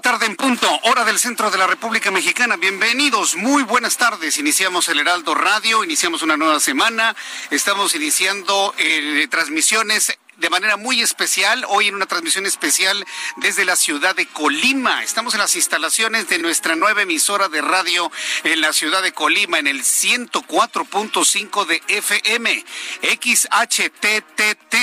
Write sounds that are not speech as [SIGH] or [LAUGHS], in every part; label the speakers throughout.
Speaker 1: Tarde en punto, hora del centro de la República Mexicana. Bienvenidos, muy buenas tardes. Iniciamos el Heraldo Radio, iniciamos una nueva semana. Estamos iniciando eh, transmisiones de manera muy especial, hoy en una transmisión especial desde la ciudad de Colima. Estamos en las instalaciones de nuestra nueva emisora de radio en la ciudad de Colima, en el 104.5 de FM, XHTTT,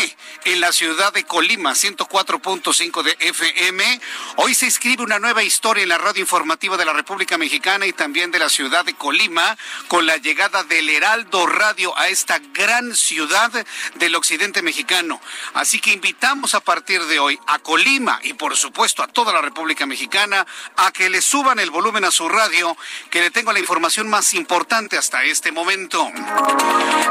Speaker 1: en la ciudad de Colima, 104.5 de FM. Hoy se escribe una nueva historia en la radio informativa de la República Mexicana y también de la ciudad de Colima, con la llegada del Heraldo Radio a esta gran ciudad del occidente mexicano. Así que invitamos a partir de hoy a Colima y por supuesto a toda la República Mexicana a que le suban el volumen a su radio, que le tengo la información más importante hasta este momento.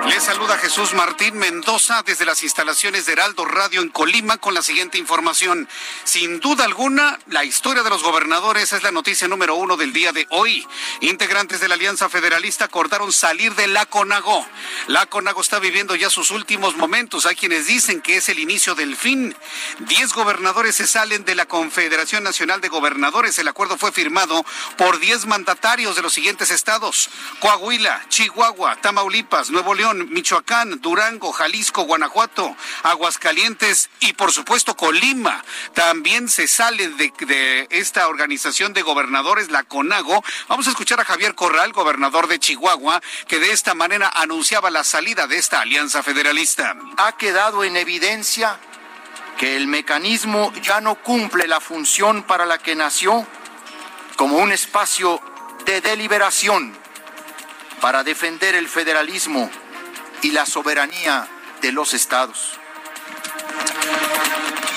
Speaker 1: Le saluda Jesús Martín Mendoza desde las instalaciones de Heraldo Radio en Colima con la siguiente información. Sin duda alguna, la historia de los gobernadores es la noticia número uno del día de hoy. Integrantes de la Alianza Federalista acordaron salir de la CONAGO. La CONAGO está viviendo ya sus últimos momentos. Hay quienes dicen que es el inicio del fin. Diez gobernadores se salen de la Confederación Nacional de Gobernadores. El acuerdo fue firmado por diez mandatarios de los siguientes estados: Coahuila, Chihuahua, Tamaulipas, Nuevo León, Michoacán, Durango, Jalisco, Guanajuato, Aguascalientes y, por supuesto, Colima. También se sale de, de esta organización de gobernadores, la CONAGO. Vamos a escuchar a Javier Corral, gobernador de Chihuahua, que de esta manera anunciaba la salida de esta alianza federalista.
Speaker 2: Ha quedado en evidencia que el mecanismo ya no cumple la función para la que nació como un espacio de deliberación para defender el federalismo y la soberanía de los estados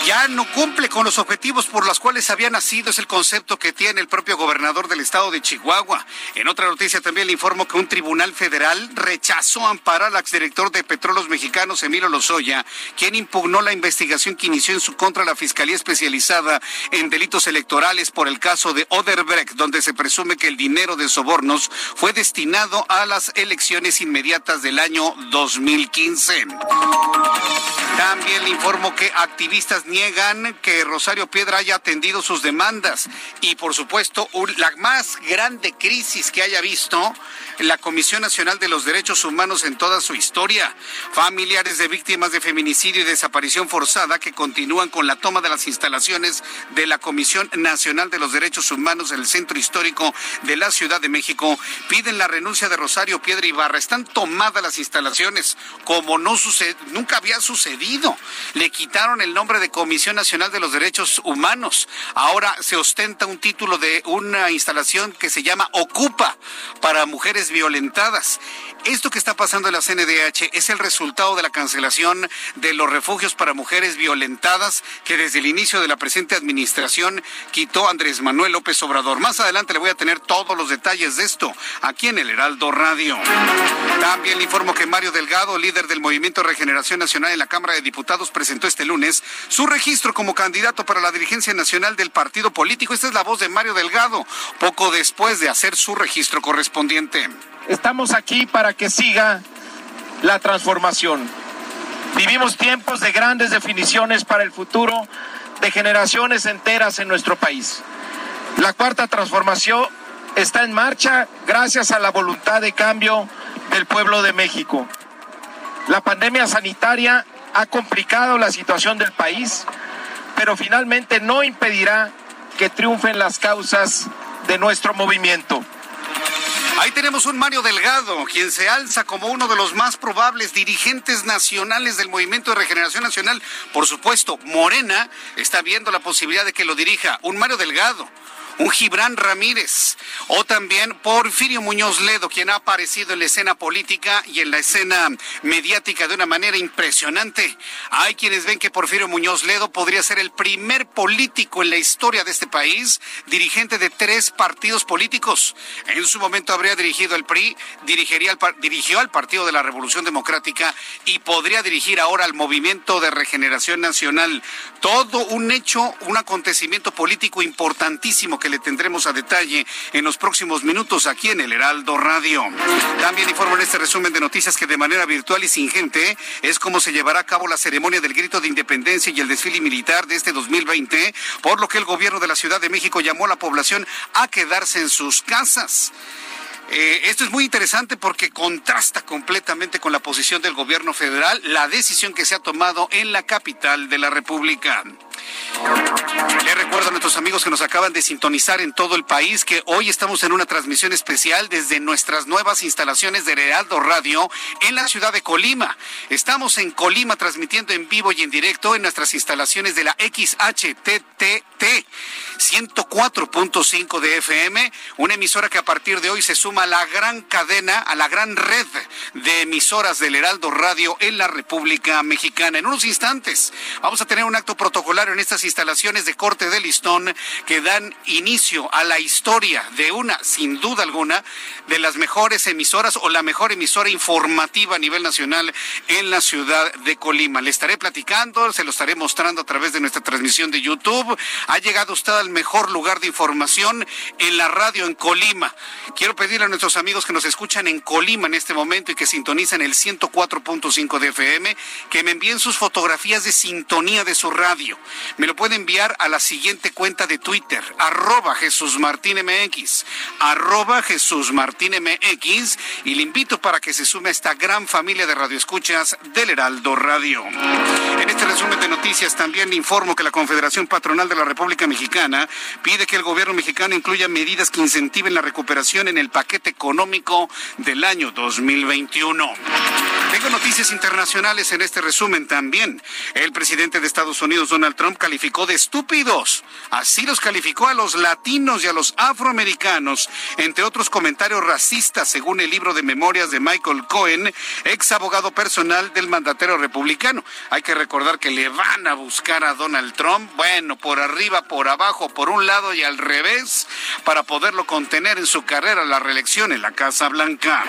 Speaker 1: ya no cumple con los objetivos por los cuales había nacido, es el concepto que tiene el propio gobernador del estado de Chihuahua. En otra noticia también le informo que un tribunal federal rechazó amparar al exdirector de Petróleos Mexicanos, Emilio Lozoya, quien impugnó la investigación que inició en su contra la Fiscalía Especializada en Delitos Electorales por el caso de Oderbrecht, donde se presume que el dinero de sobornos fue destinado a las elecciones inmediatas del año 2015. También le informo que activistas niegan que Rosario Piedra haya atendido sus demandas y por supuesto la más grande crisis que haya visto la Comisión Nacional de los Derechos Humanos en toda su historia. Familiares de víctimas de feminicidio y desaparición forzada que continúan con la toma de las instalaciones de la Comisión Nacional de los Derechos Humanos en el centro histórico de la Ciudad de México piden la renuncia de Rosario Piedra Ibarra. Están tomadas las instalaciones como no sucede, nunca había sucedido. Le quitaron el nombre de Comisión Nacional de los Derechos Humanos. Ahora se ostenta un título de una instalación que se llama Ocupa para mujeres violentadas. Esto que está pasando en la CNDH es el resultado de la cancelación de los refugios para mujeres violentadas que desde el inicio de la presente administración quitó Andrés Manuel López Obrador. Más adelante le voy a tener todos los detalles de esto aquí en el Heraldo Radio. También le informo que Mario Delgado, líder del Movimiento Regeneración Nacional en la Cámara de Diputados, presentó este lunes su registro como candidato para la dirigencia nacional del partido político. Esta es la voz de Mario Delgado, poco después de hacer su registro correspondiente.
Speaker 3: Estamos aquí para que siga la transformación. Vivimos tiempos de grandes definiciones para el futuro de generaciones enteras en nuestro país. La cuarta transformación está en marcha gracias a la voluntad de cambio del pueblo de México. La pandemia sanitaria ha complicado la situación del país, pero finalmente no impedirá que triunfen las causas de nuestro movimiento.
Speaker 1: Ahí tenemos un Mario Delgado, quien se alza como uno de los más probables dirigentes nacionales del Movimiento de Regeneración Nacional. Por supuesto, Morena está viendo la posibilidad de que lo dirija. Un Mario Delgado un Gibran Ramírez o también Porfirio Muñoz Ledo, quien ha aparecido en la escena política y en la escena mediática de una manera impresionante. Hay quienes ven que Porfirio Muñoz Ledo podría ser el primer político en la historia de este país, dirigente de tres partidos políticos. En su momento habría dirigido el PRI, dirigiría dirigió al Partido de la Revolución Democrática y podría dirigir ahora al Movimiento de Regeneración Nacional. Todo un hecho, un acontecimiento político importantísimo que le tendremos a detalle en los próximos minutos aquí en el Heraldo Radio. También informo en este resumen de noticias que de manera virtual y sin gente es como se llevará a cabo la ceremonia del grito de independencia y el desfile militar de este 2020, por lo que el gobierno de la Ciudad de México llamó a la población a quedarse en sus casas. Eh, esto es muy interesante porque contrasta completamente con la posición del gobierno federal, la decisión que se ha tomado en la capital de la República. Le recuerdo a nuestros amigos que nos acaban de sintonizar en todo el país que hoy estamos en una transmisión especial desde nuestras nuevas instalaciones de Realdo Radio en la ciudad de Colima. Estamos en Colima transmitiendo en vivo y en directo en nuestras instalaciones de la XHTTT 104.5 de FM, una emisora que a partir de hoy se suma a la gran cadena, a la gran red de emisoras del Heraldo Radio en la República Mexicana. En unos instantes vamos a tener un acto en estas instalaciones de corte de listón que dan inicio a la historia de una, sin duda alguna, de las mejores emisoras o la mejor emisora informativa a nivel nacional en la ciudad de Colima. Le estaré platicando, se lo estaré mostrando a través de nuestra transmisión de YouTube. Ha llegado usted al mejor lugar de información en la radio en Colima. Quiero pedirle a nuestros amigos que nos escuchan en Colima en este momento y que sintonizan el 104.5 de FM que me envíen sus fotografías de sintonía de su radio. Me lo puede enviar a la siguiente cuenta de Twitter, arroba Jesús Martín MX, arroba Jesús Martín MX, y le invito para que se sume a esta gran familia de radioescuchas del Heraldo Radio. En este resumen de noticias también informo que la Confederación Patronal de la República Mexicana pide que el gobierno mexicano incluya medidas que incentiven la recuperación en el paquete económico del año 2021. Tengo noticias internacionales en este resumen también. El presidente de Estados Unidos, Donald Trump, calificó de estúpidos. Así los calificó a los latinos y a los afroamericanos, entre otros comentarios racistas, según el libro de memorias de Michael Cohen, ex abogado personal del mandatero republicano. Hay que recordar que le van a buscar a Donald Trump, bueno, por arriba, por abajo, por un lado y al revés, para poderlo contener en su carrera la reelección en la Casa Blanca.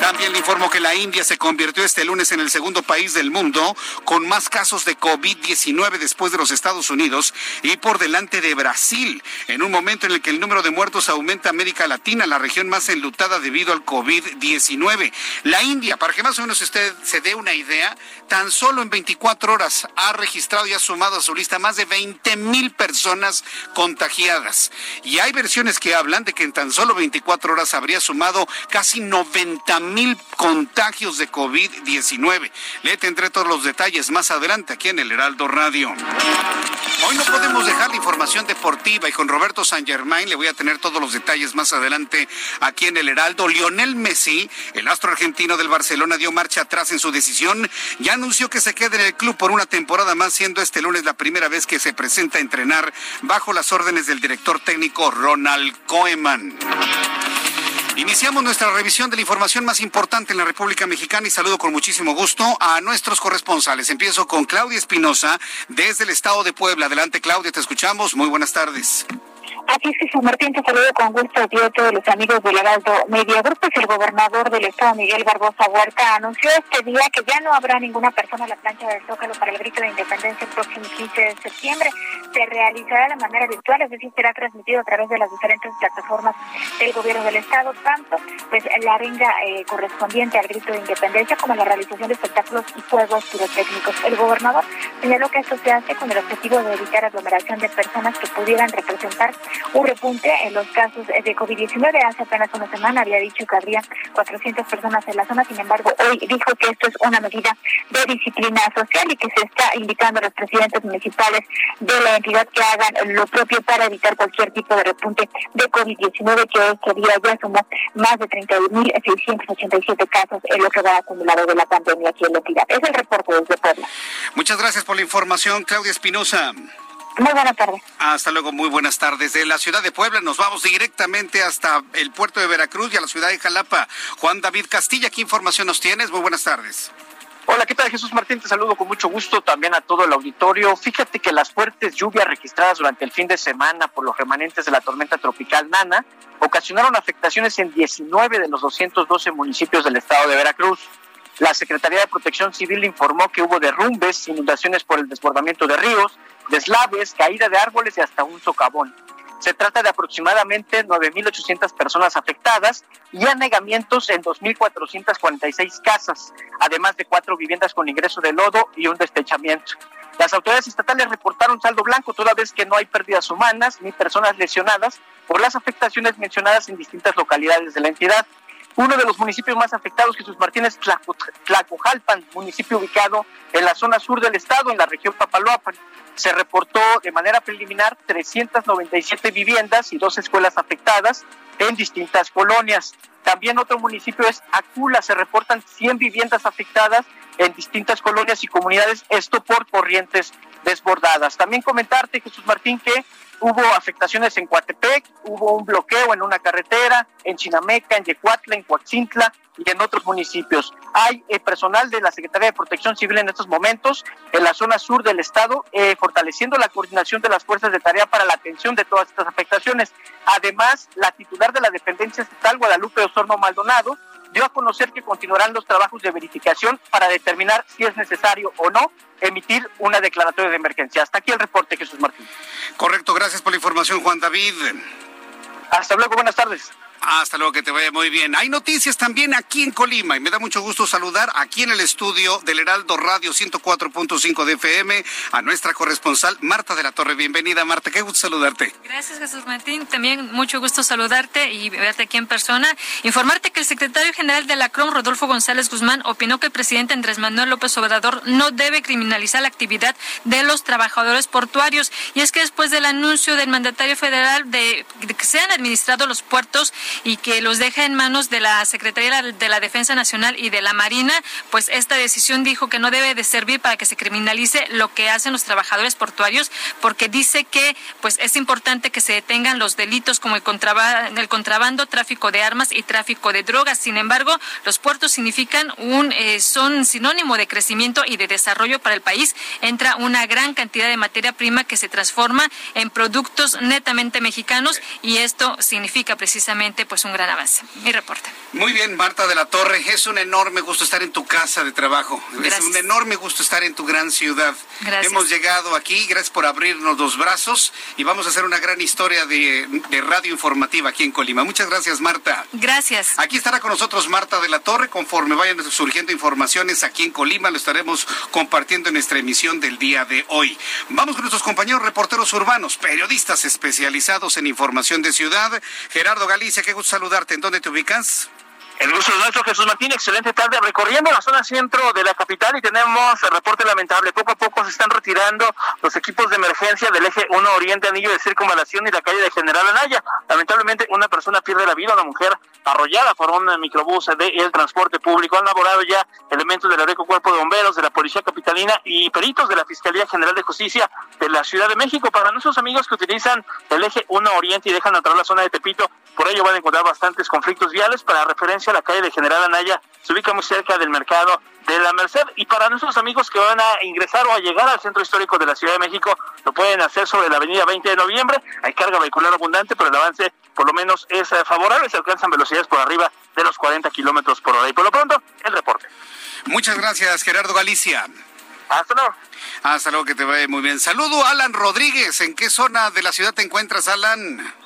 Speaker 1: También le informo que la India se convirtió este lunes en el segundo país del mundo con más casos de COVID-19 después de los Estados Unidos y por delante de Brasil, en un momento en el que el número de muertos aumenta América Latina, la región más enlutada debido al COVID-19. La India, para que más o menos usted se dé una idea, tan solo en 24 horas ha registrado y ha sumado a su lista más de 20 mil personas contagiadas. Y hay versiones que hablan de que en tan solo 24 horas habría sumado casi 90 mil contagios de COVID-19. Le tendré todos los detalles más adelante aquí en el Heraldo Radio. Hoy no podemos dejar la información deportiva y con Roberto San Germain le voy a tener todos los detalles más adelante aquí en el Heraldo. Lionel Messi, el astro argentino del Barcelona, dio marcha atrás en su decisión. Ya anunció que se queda en el club por una temporada más, siendo este lunes la primera vez que se presenta a entrenar bajo las órdenes del director técnico Ronald Koeman. Iniciamos nuestra revisión de la información más importante en la República Mexicana y saludo con muchísimo gusto a nuestros corresponsales. Empiezo con Claudia Espinosa desde el estado de Puebla. Adelante, Claudia, te escuchamos. Muy buenas tardes.
Speaker 4: Así es San Martín te saludo con gusto a ti a todos los amigos del Heraldo Media Group. Pues el gobernador del estado, Miguel Barbosa Huerta, anunció este día que ya no habrá ninguna persona en la plancha del Zócalo para el grito de independencia el próximo 15 de septiembre. Se realizará de manera virtual, es decir, será transmitido a través de las diferentes plataformas del gobierno del estado, tanto pues la arenga eh, correspondiente al grito de independencia como la realización de espectáculos y juegos pirotécnicos. El gobernador señaló que esto se hace con el objetivo de evitar aglomeración de personas que pudieran representar un repunte en los casos de COVID-19. Hace apenas una semana había dicho que habría 400 personas en la zona, sin embargo, hoy dijo que esto es una medida de disciplina social y que se está invitando a los presidentes municipales de la entidad que hagan lo propio para evitar cualquier tipo de repunte de COVID-19 que este día ya sumó más de 31.687 casos en lo que va acumulado de la pandemia aquí en la entidad. Es el reporte desde Puebla.
Speaker 1: Muchas gracias por la información, Claudia Espinosa.
Speaker 4: Muy buenas tardes.
Speaker 1: Hasta luego, muy buenas tardes. De la ciudad de Puebla nos vamos directamente hasta el puerto de Veracruz y a la ciudad de Jalapa. Juan David Castilla, ¿qué información nos tienes? Muy buenas tardes.
Speaker 5: Hola, ¿qué tal Jesús Martín? Te saludo con mucho gusto también a todo el auditorio. Fíjate que las fuertes lluvias registradas durante el fin de semana por los remanentes de la tormenta tropical Nana ocasionaron afectaciones en 19 de los 212 municipios del estado de Veracruz. La Secretaría de Protección Civil informó que hubo derrumbes, inundaciones por el desbordamiento de ríos, deslaves, caída de árboles y hasta un socavón. Se trata de aproximadamente 9.800 personas afectadas y anegamientos en 2.446 casas, además de cuatro viviendas con ingreso de lodo y un destechamiento. Las autoridades estatales reportaron saldo blanco toda vez que no hay pérdidas humanas ni personas lesionadas por las afectaciones mencionadas en distintas localidades de la entidad. Uno de los municipios más afectados, Jesús Martínez, Tlacojalpan, municipio ubicado en la zona sur del estado, en la región Papaloapan se reportó de manera preliminar 397 viviendas y dos escuelas afectadas en distintas colonias. También otro municipio es Acula, se reportan 100 viviendas afectadas en distintas colonias y comunidades, esto por corrientes desbordadas. También comentarte, Jesús Martín, que hubo afectaciones en Coatepec, hubo un bloqueo en una carretera, en Chinameca, en Yecuatla, en Coatzintla, y en otros municipios. Hay eh, personal de la Secretaría de Protección Civil en estos momentos en la zona sur del estado, eh, fortaleciendo la coordinación de las fuerzas de tarea para la atención de todas estas afectaciones. Además, la titular de la dependencia estatal, Guadalupe Osorno Maldonado, dio a conocer que continuarán los trabajos de verificación para determinar si es necesario o no emitir una declaratoria de emergencia. Hasta aquí el reporte, Jesús Martín.
Speaker 1: Correcto, gracias por la información, Juan David.
Speaker 5: Hasta luego, buenas tardes.
Speaker 1: Hasta luego, que te vaya muy bien. Hay noticias también aquí en Colima y me da mucho gusto saludar aquí en el estudio del Heraldo Radio 104.5 de FM a nuestra corresponsal Marta de la Torre. Bienvenida, Marta, qué gusto saludarte.
Speaker 6: Gracias, Jesús Martín. También mucho gusto saludarte y verte aquí en persona. Informarte que el secretario general de la CROM, Rodolfo González Guzmán, opinó que el presidente Andrés Manuel López Obrador no debe criminalizar la actividad de los trabajadores portuarios. Y es que después del anuncio del mandatario federal de, que sean administrados los puertos, y que los deja en manos de la Secretaría de la Defensa Nacional y de la Marina, pues esta decisión dijo que no debe de servir para que se criminalice lo que hacen los trabajadores portuarios, porque dice que pues es importante que se detengan los delitos como el contrabando, tráfico de armas y tráfico de drogas. Sin embargo, los puertos significan un eh, son sinónimo de crecimiento y de desarrollo para el país. Entra una gran cantidad de materia prima que se transforma en productos netamente mexicanos y esto significa precisamente pues un gran avance. Mi reporte.
Speaker 1: Muy bien, Marta de la Torre, es un enorme gusto estar en tu casa de trabajo. Es un enorme gusto estar en tu gran ciudad.
Speaker 6: Gracias.
Speaker 1: Hemos llegado aquí, gracias por abrirnos los brazos y vamos a hacer una gran historia de, de radio informativa aquí en Colima. Muchas gracias, Marta.
Speaker 6: Gracias.
Speaker 1: Aquí estará con nosotros Marta de la Torre. Conforme vayan surgiendo informaciones aquí en Colima, lo estaremos compartiendo en nuestra emisión del día de hoy. Vamos con nuestros compañeros reporteros urbanos, periodistas especializados en información de ciudad. Gerardo Galicia, qué gusto saludarte. ¿En dónde te ubicas?
Speaker 5: El gusto es nuestro, Jesús Martín. Excelente tarde recorriendo la zona centro de la capital y tenemos el reporte lamentable. Poco a poco se están retirando los equipos de emergencia del eje 1 Oriente, Anillo de Circunvalación y la calle de General Anaya. Lamentablemente, una persona pierde la vida, una mujer arrollada por un microbús de el transporte público. Han laborado ya elementos del Areco Cuerpo de Bomberos, de la Policía Capitalina y peritos de la Fiscalía General de Justicia de la Ciudad de México. Para nuestros amigos que utilizan el eje 1 Oriente y dejan entrar la zona de Tepito, por ello van a encontrar bastantes conflictos viales. Para referencia,
Speaker 7: la calle de General Anaya se ubica muy cerca del mercado de la Merced. Y para nuestros amigos que van a ingresar o a llegar al centro histórico de la Ciudad de México, lo pueden hacer sobre la avenida 20 de noviembre. Hay carga vehicular abundante, pero el avance por lo menos es eh, favorable. Se alcanzan velocidades por arriba de los 40 kilómetros por hora. Y por lo pronto, el reporte.
Speaker 1: Muchas gracias, Gerardo Galicia.
Speaker 7: Hasta luego.
Speaker 1: Hasta luego, que te vaya muy bien. Saludo, Alan Rodríguez. ¿En qué zona de la ciudad te encuentras, Alan?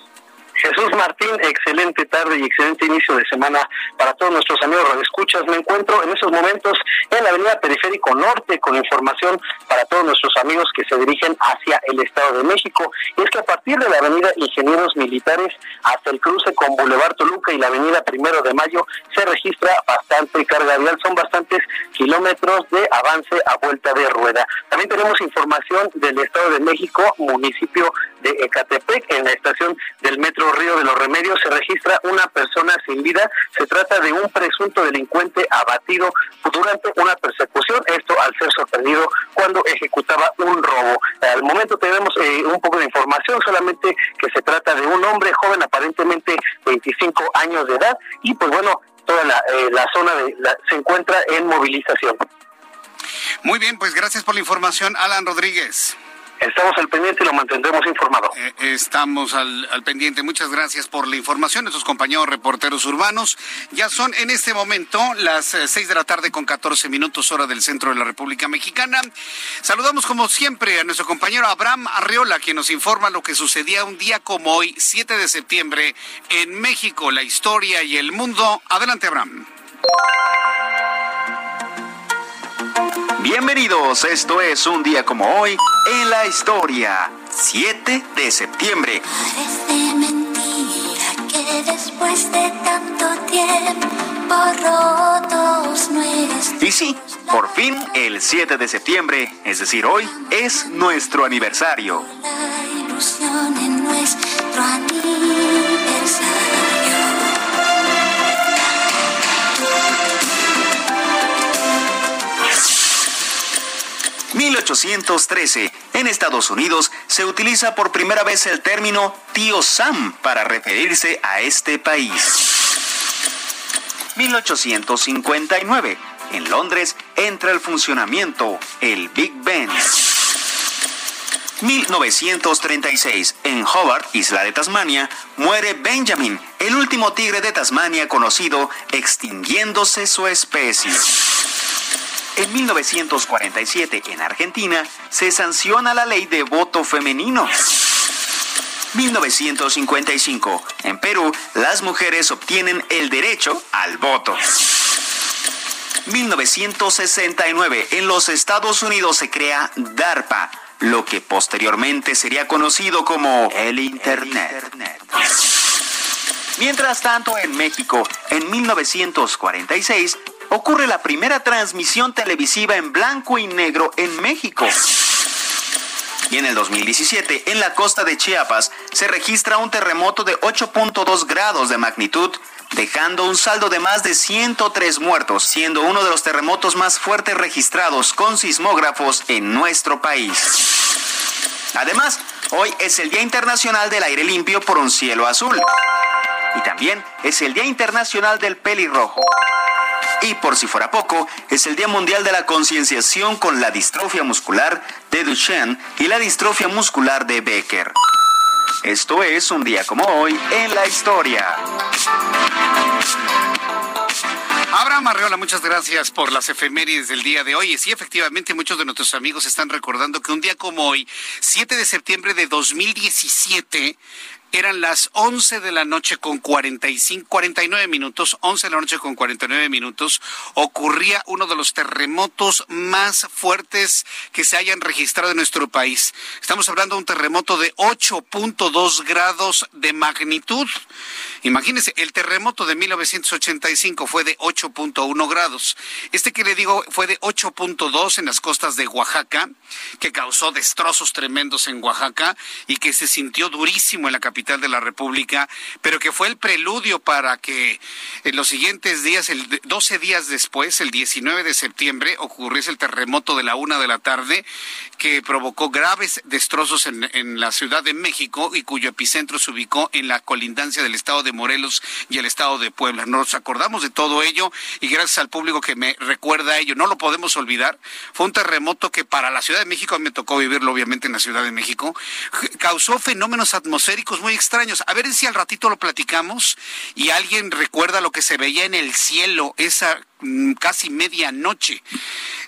Speaker 8: Jesús Martín, excelente tarde y excelente inicio de semana para todos nuestros amigos radioescuchas. Me encuentro en esos momentos en la avenida Periférico Norte con información para todos nuestros amigos que se dirigen hacia el Estado de México. Y es que a partir de la avenida Ingenieros Militares hasta el cruce con Boulevard Toluca y la avenida Primero de Mayo se registra bastante carga vial. Son bastantes kilómetros de avance a vuelta de rueda. También tenemos información del Estado de México, municipio de Ecatepec, en la estación del metro Río de los Remedios se registra una persona sin vida. Se trata de un presunto delincuente abatido durante una persecución, esto al ser sorprendido cuando ejecutaba un robo. Al momento tenemos eh, un poco de información, solamente que se trata de un hombre joven, aparentemente 25 años de edad, y pues bueno, toda la, eh, zona de se encuentra en movilización.
Speaker 1: Muy bien, pues gracias por la información, Alan Rodríguez.
Speaker 8: Estamos al pendiente y lo mantendremos informado.
Speaker 1: Eh, estamos al, pendiente. Muchas gracias por la información. Nuestros compañeros reporteros urbanos ya son en este momento las eh, seis de la tarde con 14 minutos hora del centro de la República Mexicana. Saludamos como siempre a nuestro compañero Abraham Arriola, quien nos informa lo que sucedía un día como hoy, 7 de septiembre, en México, la historia y el mundo. Adelante, Abraham.
Speaker 9: Bienvenidos, esto es un día como hoy en la historia, 7 de septiembre.
Speaker 10: Parece mentira que después de tanto tiempo rotos nuestros...
Speaker 9: Y sí, por fin el 7 de septiembre, es decir, hoy, es nuestro aniversario.
Speaker 10: La ilusión en nuestro aniversario.
Speaker 9: 1813, en Estados Unidos, se utiliza por primera vez el término tío Sam para referirse a este país. 1859, en Londres entra el funcionamiento el Big Ben. 1936, en Hobart, isla de Tasmania, muere Benjamin, el último tigre de Tasmania conocido, extinguiéndose su especie. En 1947, en Argentina, se sanciona la ley de voto femenino. 1955. En Perú, las mujeres obtienen el derecho al voto. 1969. En los Estados Unidos se crea DARPA, lo que posteriormente sería conocido como el Internet. Mientras tanto, en México, en 1946, ocurre la primera transmisión televisiva en blanco y negro en México. Y en el 2017, en la costa de Chiapas, se registra un terremoto de 8.2 grados de magnitud, dejando un saldo de más de 103 muertos, siendo uno de los terremotos más fuertes registrados con sismógrafos en nuestro país. Además, hoy es el Día Internacional del Aire Limpio por un cielo azul. Y también es el Día Internacional del Pelirrojo. Y por si fuera poco, es el Día Mundial de la Concienciación con la distrofia muscular de Duchenne y la distrofia muscular de Becker. Esto es un día como hoy en la historia.
Speaker 1: Abraham Arreola, muchas gracias por las efemérides del día de hoy. Y sí, efectivamente, muchos de nuestros amigos están recordando que un día como hoy, 7 de septiembre de 2017, eran las 11 de la noche con 45, 49 minutos, 11 de la noche con 49 minutos, ocurría uno de los terremotos más fuertes que se hayan registrado en nuestro país. Estamos hablando de un terremoto de 8.2 grados de magnitud. Imagínense, el terremoto de 1985 fue de 8.1 grados. Este que le digo fue de 8.2 en las costas de Oaxaca, que causó destrozos tremendos en Oaxaca y que se sintió durísimo en la capital de la República, pero que fue el preludio para que en los siguientes días, el 12 días después, el 19 de septiembre, ocurriese el terremoto de la una de la tarde que provocó graves destrozos en, en la Ciudad de México y cuyo epicentro se ubicó en la colindancia del estado de Morelos y el estado de Puebla. Nos acordamos de todo ello y gracias al público que me recuerda ello, no lo podemos olvidar. Fue un terremoto que para la Ciudad de México, me tocó vivirlo obviamente en la Ciudad de México, causó fenómenos atmosféricos muy extraños. A ver si al ratito lo platicamos y alguien recuerda lo que se veía en el cielo esa casi medianoche.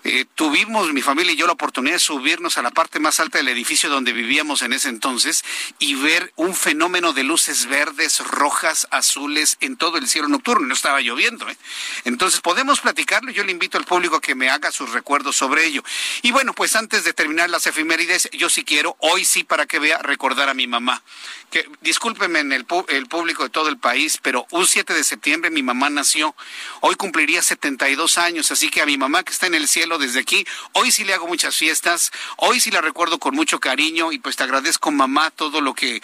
Speaker 1: Eh, tuvimos, mi familia y yo, la oportunidad de subirnos a la parte más alta del edificio donde vivíamos en ese entonces y ver un fenómeno de luces verdes, rojas, azules en todo el cielo nocturno. No estaba lloviendo. ¿eh? Entonces, podemos platicarlo. Yo le invito al público a que me haga sus recuerdos sobre ello. Y bueno, pues antes de terminar las efemérides, yo sí quiero, hoy sí, para que vea, recordar a mi mamá. Que, discúlpeme en el, público de todo el país, pero un 7 de septiembre mi mamá nació. Hoy cumpliría 72 años, así que a mi mamá que está en el cielo desde aquí. Hoy sí le hago muchas fiestas, hoy sí la recuerdo con mucho cariño y pues te agradezco mamá todo lo que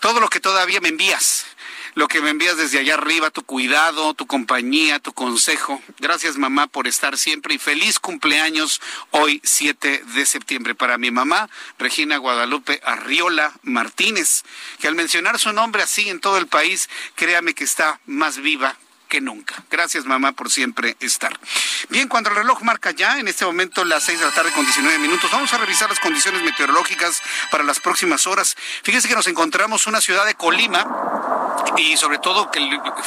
Speaker 1: todo lo que todavía me envías. Lo que me envías desde allá arriba, tu cuidado, tu compañía, tu consejo. Gracias mamá por estar siempre y feliz cumpleaños hoy 7 de septiembre para mi mamá, Regina Guadalupe Arriola Martínez, que al mencionar su nombre así en todo el país, créame que está más viva que nunca. Gracias, mamá, por siempre estar. Bien, cuando el reloj marca ya, en este momento las 6 de la tarde con 19 minutos, vamos a revisar las condiciones meteorológicas para las próximas horas. Fíjense que nos encontramos una ciudad de Colima y sobre todo que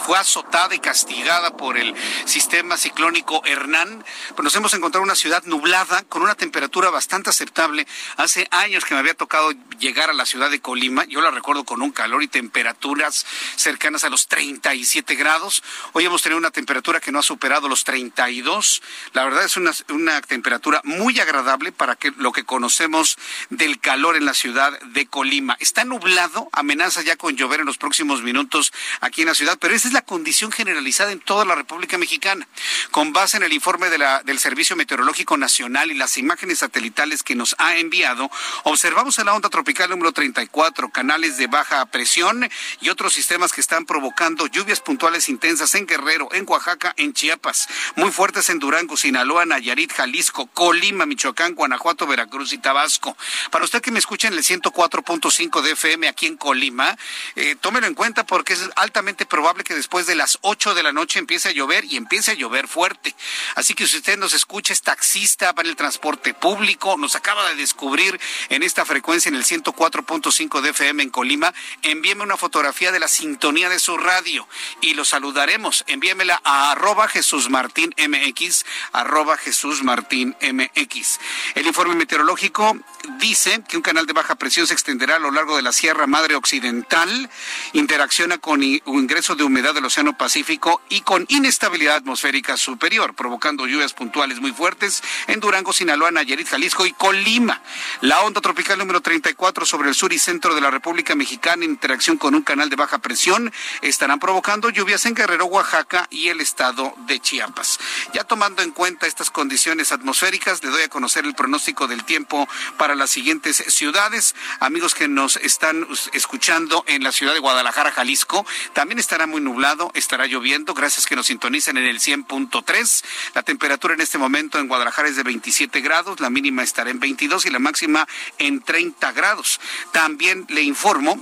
Speaker 1: fue azotada y castigada por el sistema ciclónico Hernán, pues nos hemos encontrado una ciudad nublada con una temperatura bastante aceptable. Hace años que me había tocado llegar a la ciudad de Colima, yo la recuerdo con un calor y temperaturas cercanas a los 37 grados. Hoy hemos tenido una temperatura que no ha superado los 32. La verdad es una, temperatura muy agradable para lo que conocemos del calor en la ciudad de Colima. Está nublado, amenaza ya con llover en los próximos minutos aquí en la ciudad, pero esa es la condición generalizada en toda la República Mexicana. Con base en el informe del Servicio Meteorológico Nacional y las imágenes satelitales que nos ha enviado, observamos en la onda tropical número 34 canales de baja presión y otros sistemas que están provocando lluvias puntuales intensas en Guerrero, en Oaxaca, en Chiapas, muy fuertes en Durango, Sinaloa, Nayarit, Jalisco, Colima, Michoacán, Guanajuato, Veracruz y Tabasco. Para usted que me escucha en el 104.5 de FM aquí en Colima, eh, tómelo en cuenta porque es altamente probable que después de las 8 de la noche empiece a llover y empiece a llover fuerte. Así que si usted nos escucha, es taxista, va en el transporte público, nos acaba de descubrir en esta frecuencia en el 104.5 de FM en Colima, envíeme una fotografía de la sintonía de su radio y lo saludaremos. Envíemela a arroba Jesús Martín MX, arroba Jesús Martín MX. El informe meteorológico dice que un canal de baja presión se extenderá a lo largo de la Sierra Madre Occidental, interacciona con ingreso de humedad del Océano Pacífico y con inestabilidad atmosférica superior, provocando lluvias puntuales muy fuertes en Durango, Sinaloa, Nayarit, Jalisco y Colima. La onda tropical número 34 sobre el sur y centro de la República Mexicana en interacción con un canal de baja presión estarán provocando lluvias en Guerrero, Oaxaca y el estado de Chiapas. Ya tomando en cuenta estas condiciones atmosféricas, le doy a conocer el pronóstico del tiempo para las siguientes ciudades. Amigos que nos están escuchando en la ciudad de Guadalajara, Jalisco, también estará muy nublado, estará lloviendo, gracias que nos sintonicen en el 100.3. La temperatura en este momento en Guadalajara es de 27 grados, la mínima estará en 22 y la máxima en 30 grados. También le informo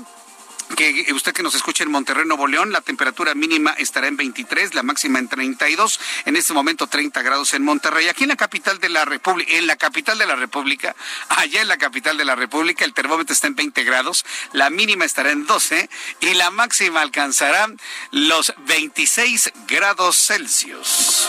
Speaker 1: que usted que nos escucha en Monterrey, Nuevo León, la temperatura mínima estará en 23, la máxima en 32, en este momento 30 grados en Monterrey. Aquí en la capital de la República, en la capital de la República, [LAUGHS] allá en la capital de la República, el termómetro está en 20 grados, la mínima estará en 12 y la máxima alcanzará los 26 grados Celsius.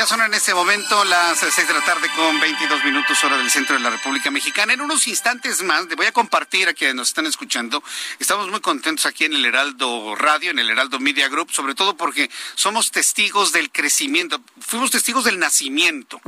Speaker 1: Ya son en este momento las seis de la tarde con 22 minutos hora del centro de la República Mexicana. En unos instantes más le voy a compartir a quienes nos están escuchando. Estamos muy contentos aquí en el Heraldo Radio, en el Heraldo Media Group, sobre todo porque somos testigos del crecimiento, fuimos testigos del nacimiento,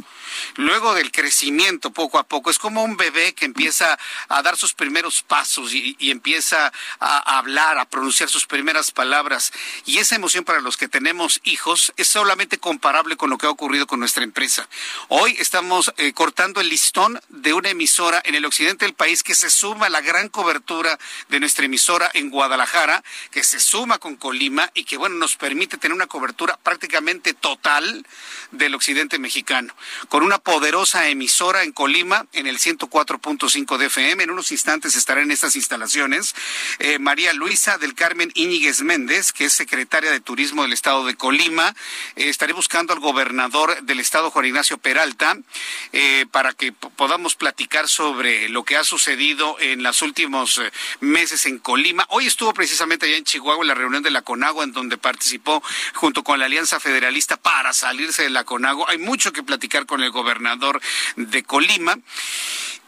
Speaker 1: luego del crecimiento poco a poco. Es como un bebé que empieza a dar sus primeros pasos y, y empieza a hablar, a pronunciar sus primeras palabras. Y esa emoción para los que tenemos hijos es solamente comparable con lo que ha ocurrido ocurrido con nuestra empresa. Hoy estamos eh, cortando el listón de una emisora en el occidente del país que se suma a la gran cobertura de nuestra emisora en Guadalajara, que se suma con Colima y que, bueno, nos permite tener una cobertura prácticamente total del occidente mexicano, con una poderosa emisora en Colima, en el 104.5 de FM. En unos instantes estará en estas instalaciones eh, María Luisa del Carmen Íñiguez Méndez, que es secretaria de Turismo del Estado de Colima. Eh, estaré buscando al gobernador del Estado, Juan Ignacio Peralta, eh, para que podamos platicar sobre lo que ha sucedido en los últimos meses en Colima. Hoy estuvo precisamente allá en Chihuahua en la reunión de la CONAGUA, en donde participó junto con la Alianza Federalista para salirse de la CONAGUA. Hay mucho que platicar con el gobernador de Colima.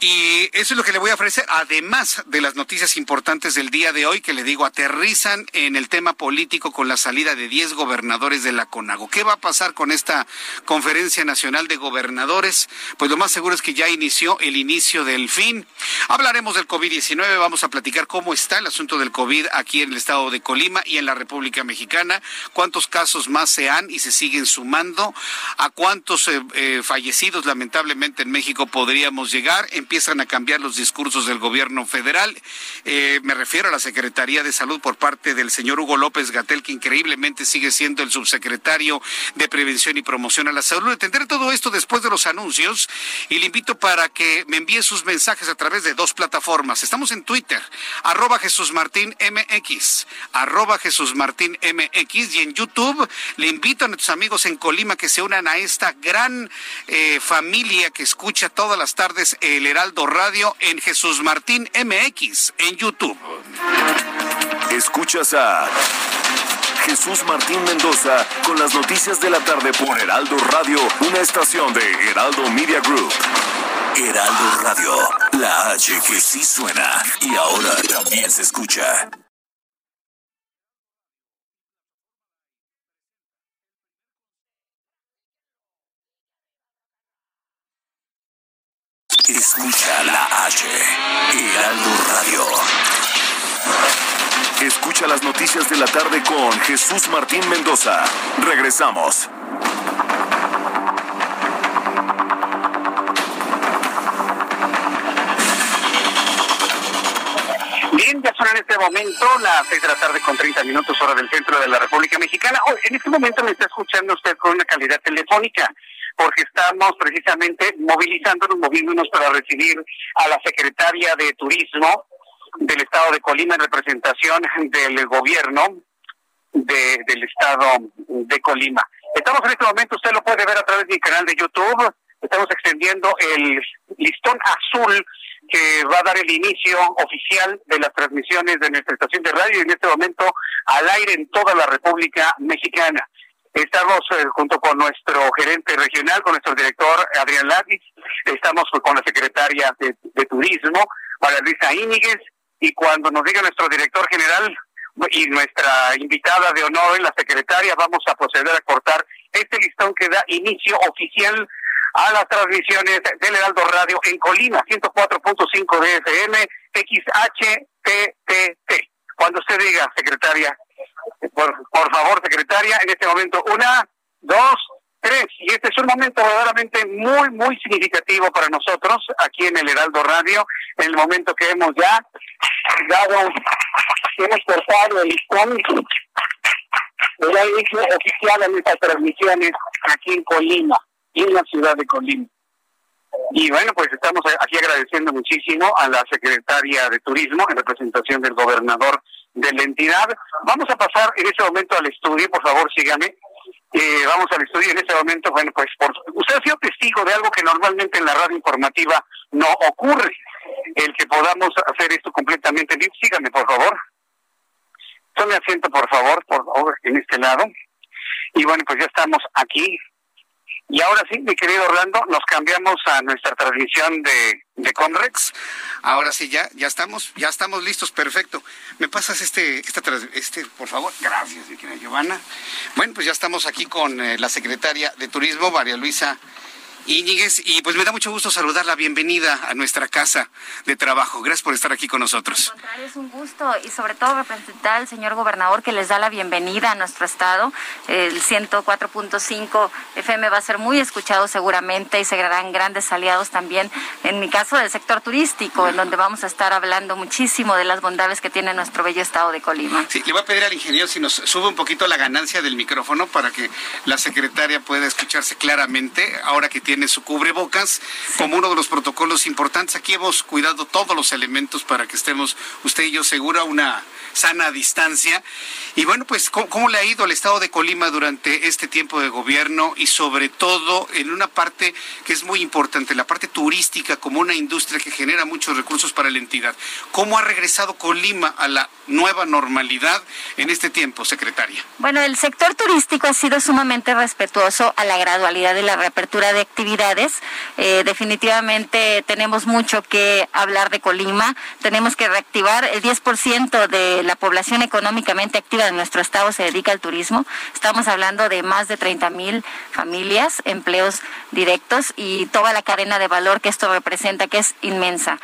Speaker 1: Y eso es lo que le voy a ofrecer, además de las noticias importantes del día de hoy, que le digo, aterrizan en el tema político con la salida de 10 gobernadores de la CONAGO. ¿Qué va a pasar con esta conferencia nacional de gobernadores? Pues lo más seguro es que ya inició el inicio del fin. Hablaremos del COVID-19, vamos a platicar cómo está el asunto del COVID aquí en el estado de Colima y en la República Mexicana, cuántos casos más se han y se siguen sumando, a cuántos eh, eh, fallecidos lamentablemente en México podríamos llegar empiezan a cambiar los discursos del gobierno federal. Eh, me refiero a la Secretaría de Salud por parte del señor Hugo López Gatel, que increíblemente sigue siendo el subsecretario de Prevención y Promoción a la Salud. Tendré todo esto después de los anuncios y le invito para que me envíe sus mensajes a través de dos plataformas. Estamos en Twitter, arroba Jesús Martín MX, arroba Jesús Martín MX y en YouTube le invito a nuestros amigos en Colima que se unan a esta gran eh, familia que escucha todas las tardes el Heraldo Radio en Jesús Martín MX en YouTube.
Speaker 11: Escuchas a Jesús Martín Mendoza con las noticias de la tarde por Heraldo Radio, una estación de Heraldo Media Group. Heraldo Radio, la H que sí suena y ahora también se escucha. Escucha la H, Heraldo Radio. Escucha las noticias de la tarde con Jesús Martín Mendoza. Regresamos.
Speaker 1: Bien, ya son en este momento las seis de la tarde con 30 minutos hora del centro de la República Mexicana. Oh, en este momento me está escuchando usted con una calidad telefónica porque estamos precisamente movilizándonos, moviéndonos para recibir a la secretaria de Turismo del Estado de Colima en representación del gobierno de, del Estado de Colima. Estamos en este momento, usted lo puede ver a través de mi canal de YouTube, estamos extendiendo el listón azul que va a dar el inicio oficial de las transmisiones de nuestra estación de radio y en este momento al aire en toda la República Mexicana. Estamos eh, junto con nuestro gerente regional, con nuestro director Adrián Lápiz, estamos con la secretaria de, Turismo, María Luisa y cuando nos diga nuestro director general y nuestra invitada de honor, la secretaria, vamos a proceder a cortar este listón que da inicio oficial a las transmisiones del Heraldo Radio en Colima, 104.5 de FM, XHTTT. Cuando usted diga, secretaria, por, favor, secretaria, en este momento, una, dos, tres. Y este es un momento verdaderamente muy, muy significativo para nosotros aquí en el Heraldo Radio, en el momento que hemos ya dado, hemos cortado el listón oficial en estas transmisiones aquí en Colima, en la ciudad de Colima. Y bueno, pues estamos aquí agradeciendo muchísimo a la secretaria de Turismo en representación del gobernador de la entidad. Vamos a pasar en este momento al estudio, por favor, sígame. Eh, vamos al estudio en este momento. Bueno, pues por, usted ha sido testigo de algo que normalmente en la radio informativa no ocurre. El que podamos hacer esto completamente bien. Sígame, por favor. Tome asiento, por favor, por favor, en este lado. Y bueno, pues ya estamos aquí y ahora sí, mi querido Orlando, nos cambiamos a nuestra transmisión de, de Conrex. Ahora sí, ya, ya estamos, ya estamos listos, perfecto. ¿Me pasas este, este, por favor? Gracias, mi Giovanna. Bueno, pues ya estamos aquí con eh, la secretaria de Turismo, María Luisa Íñiguez, y pues me da mucho gusto saludar la bienvenida a nuestra casa de trabajo. Gracias por estar aquí con nosotros.
Speaker 12: Al contrario, es un gusto y sobre todo representar al señor gobernador que les da la bienvenida a nuestro estado. El 104.5 FM va a ser muy escuchado seguramente y se harán grandes aliados también, en mi caso, del sector turístico, en donde vamos a estar hablando muchísimo de las bondades que tiene nuestro bello estado de Colima.
Speaker 1: Sí, le voy a pedir al ingeniero si nos sube un poquito la ganancia del micrófono para que la secretaria pueda escucharse claramente ahora que tiene su cubrebocas como uno de los protocolos importantes. Aquí hemos cuidado todos los elementos para que estemos usted y yo segura una sana distancia. Y bueno, pues, ¿cómo, le ha ido al estado de Colima durante este tiempo de gobierno y sobre todo en una parte que es muy importante, la parte turística como una industria que genera muchos recursos para la entidad? ¿Cómo ha regresado Colima a la nueva normalidad en este tiempo, secretaria?
Speaker 12: Bueno, el sector turístico ha sido sumamente respetuoso a la gradualidad de la reapertura de actividades. Eh, definitivamente tenemos mucho que hablar de Colima. Tenemos que reactivar el 10% de la población económicamente activa de nuestro estado se dedica al turismo. Estamos hablando de más de 30 mil familias, empleos directos y toda la cadena de valor que esto representa, que es inmensa.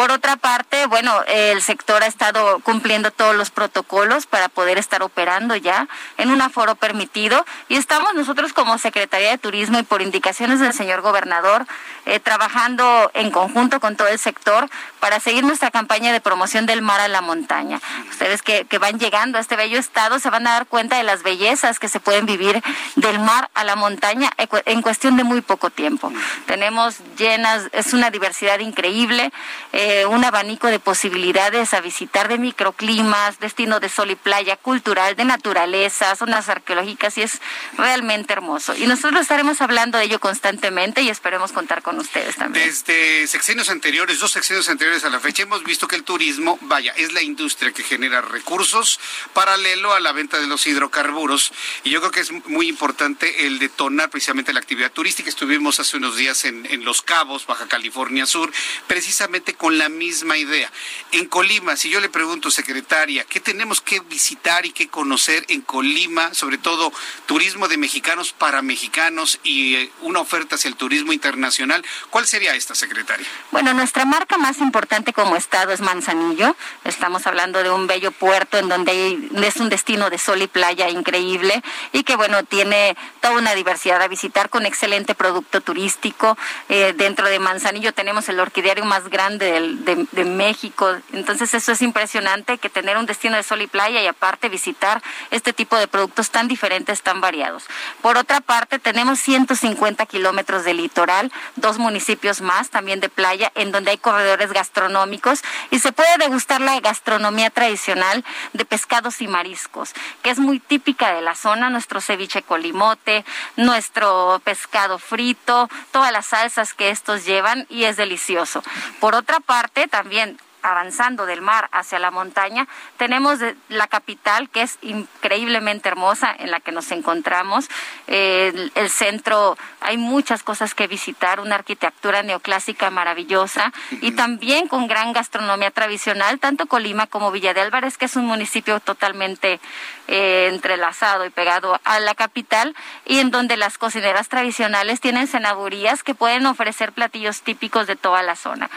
Speaker 12: Por otra parte, bueno, el sector ha estado cumpliendo todos los protocolos para poder estar operando ya en un aforo permitido y estamos nosotros como Secretaría de Turismo y por indicaciones del señor gobernador eh, trabajando en conjunto con todo el sector para seguir nuestra campaña de promoción del mar a la montaña. Ustedes que, van llegando a este bello estado se van a dar cuenta de las bellezas que se pueden vivir del mar a la montaña en cuestión de muy poco tiempo. Tenemos llenas, es una diversidad increíble. Eh, eh, un abanico de posibilidades a visitar de microclimas, destino de sol y playa, cultural, de naturaleza, zonas arqueológicas y es realmente hermoso. Y nosotros estaremos hablando de ello constantemente y esperemos contar con ustedes también.
Speaker 1: Desde sexenios anteriores, dos sexenios anteriores a la fecha, hemos visto que el turismo, vaya, es la industria que genera recursos paralelo a la venta de los hidrocarburos. Y yo creo que es muy importante el detonar precisamente la actividad turística. Estuvimos hace unos días en, en Los Cabos, Baja California Sur, precisamente con la misma idea. En Colima, si yo le pregunto, secretaria, ¿qué tenemos que visitar y qué conocer en Colima, sobre todo turismo de mexicanos para mexicanos y eh, una oferta hacia el turismo internacional? ¿Cuál sería esta, secretaria?
Speaker 12: Bueno, nuestra marca más importante como estado es Manzanillo. Estamos hablando de un bello puerto en donde es un destino de sol y playa increíble y que, bueno, tiene toda una diversidad a visitar con excelente producto turístico. Eh, dentro de Manzanillo tenemos el orquidiario más grande del de, México. Entonces eso es impresionante que tener un destino de sol y playa y aparte visitar este tipo de productos tan diferentes, tan variados. Por otra parte, tenemos 150 kilómetros de litoral, dos municipios más también de playa, en donde hay corredores gastronómicos y se puede degustar la gastronomía tradicional de pescados y mariscos, que es muy típica de la zona, nuestro ceviche colimote, nuestro pescado frito, todas las salsas que estos llevan y es delicioso. Por otra parte, también avanzando del mar hacia la montaña, tenemos la capital que es increíblemente hermosa en la que nos encontramos. el, centro, hay muchas cosas que visitar, una arquitectura neoclásica maravillosa y también con gran gastronomía tradicional, tanto Colima como Villa de Álvarez, que es un municipio totalmente eh, entrelazado y pegado a la capital y en donde las cocineras tradicionales tienen cenadurías que pueden ofrecer platillos típicos de toda la zona.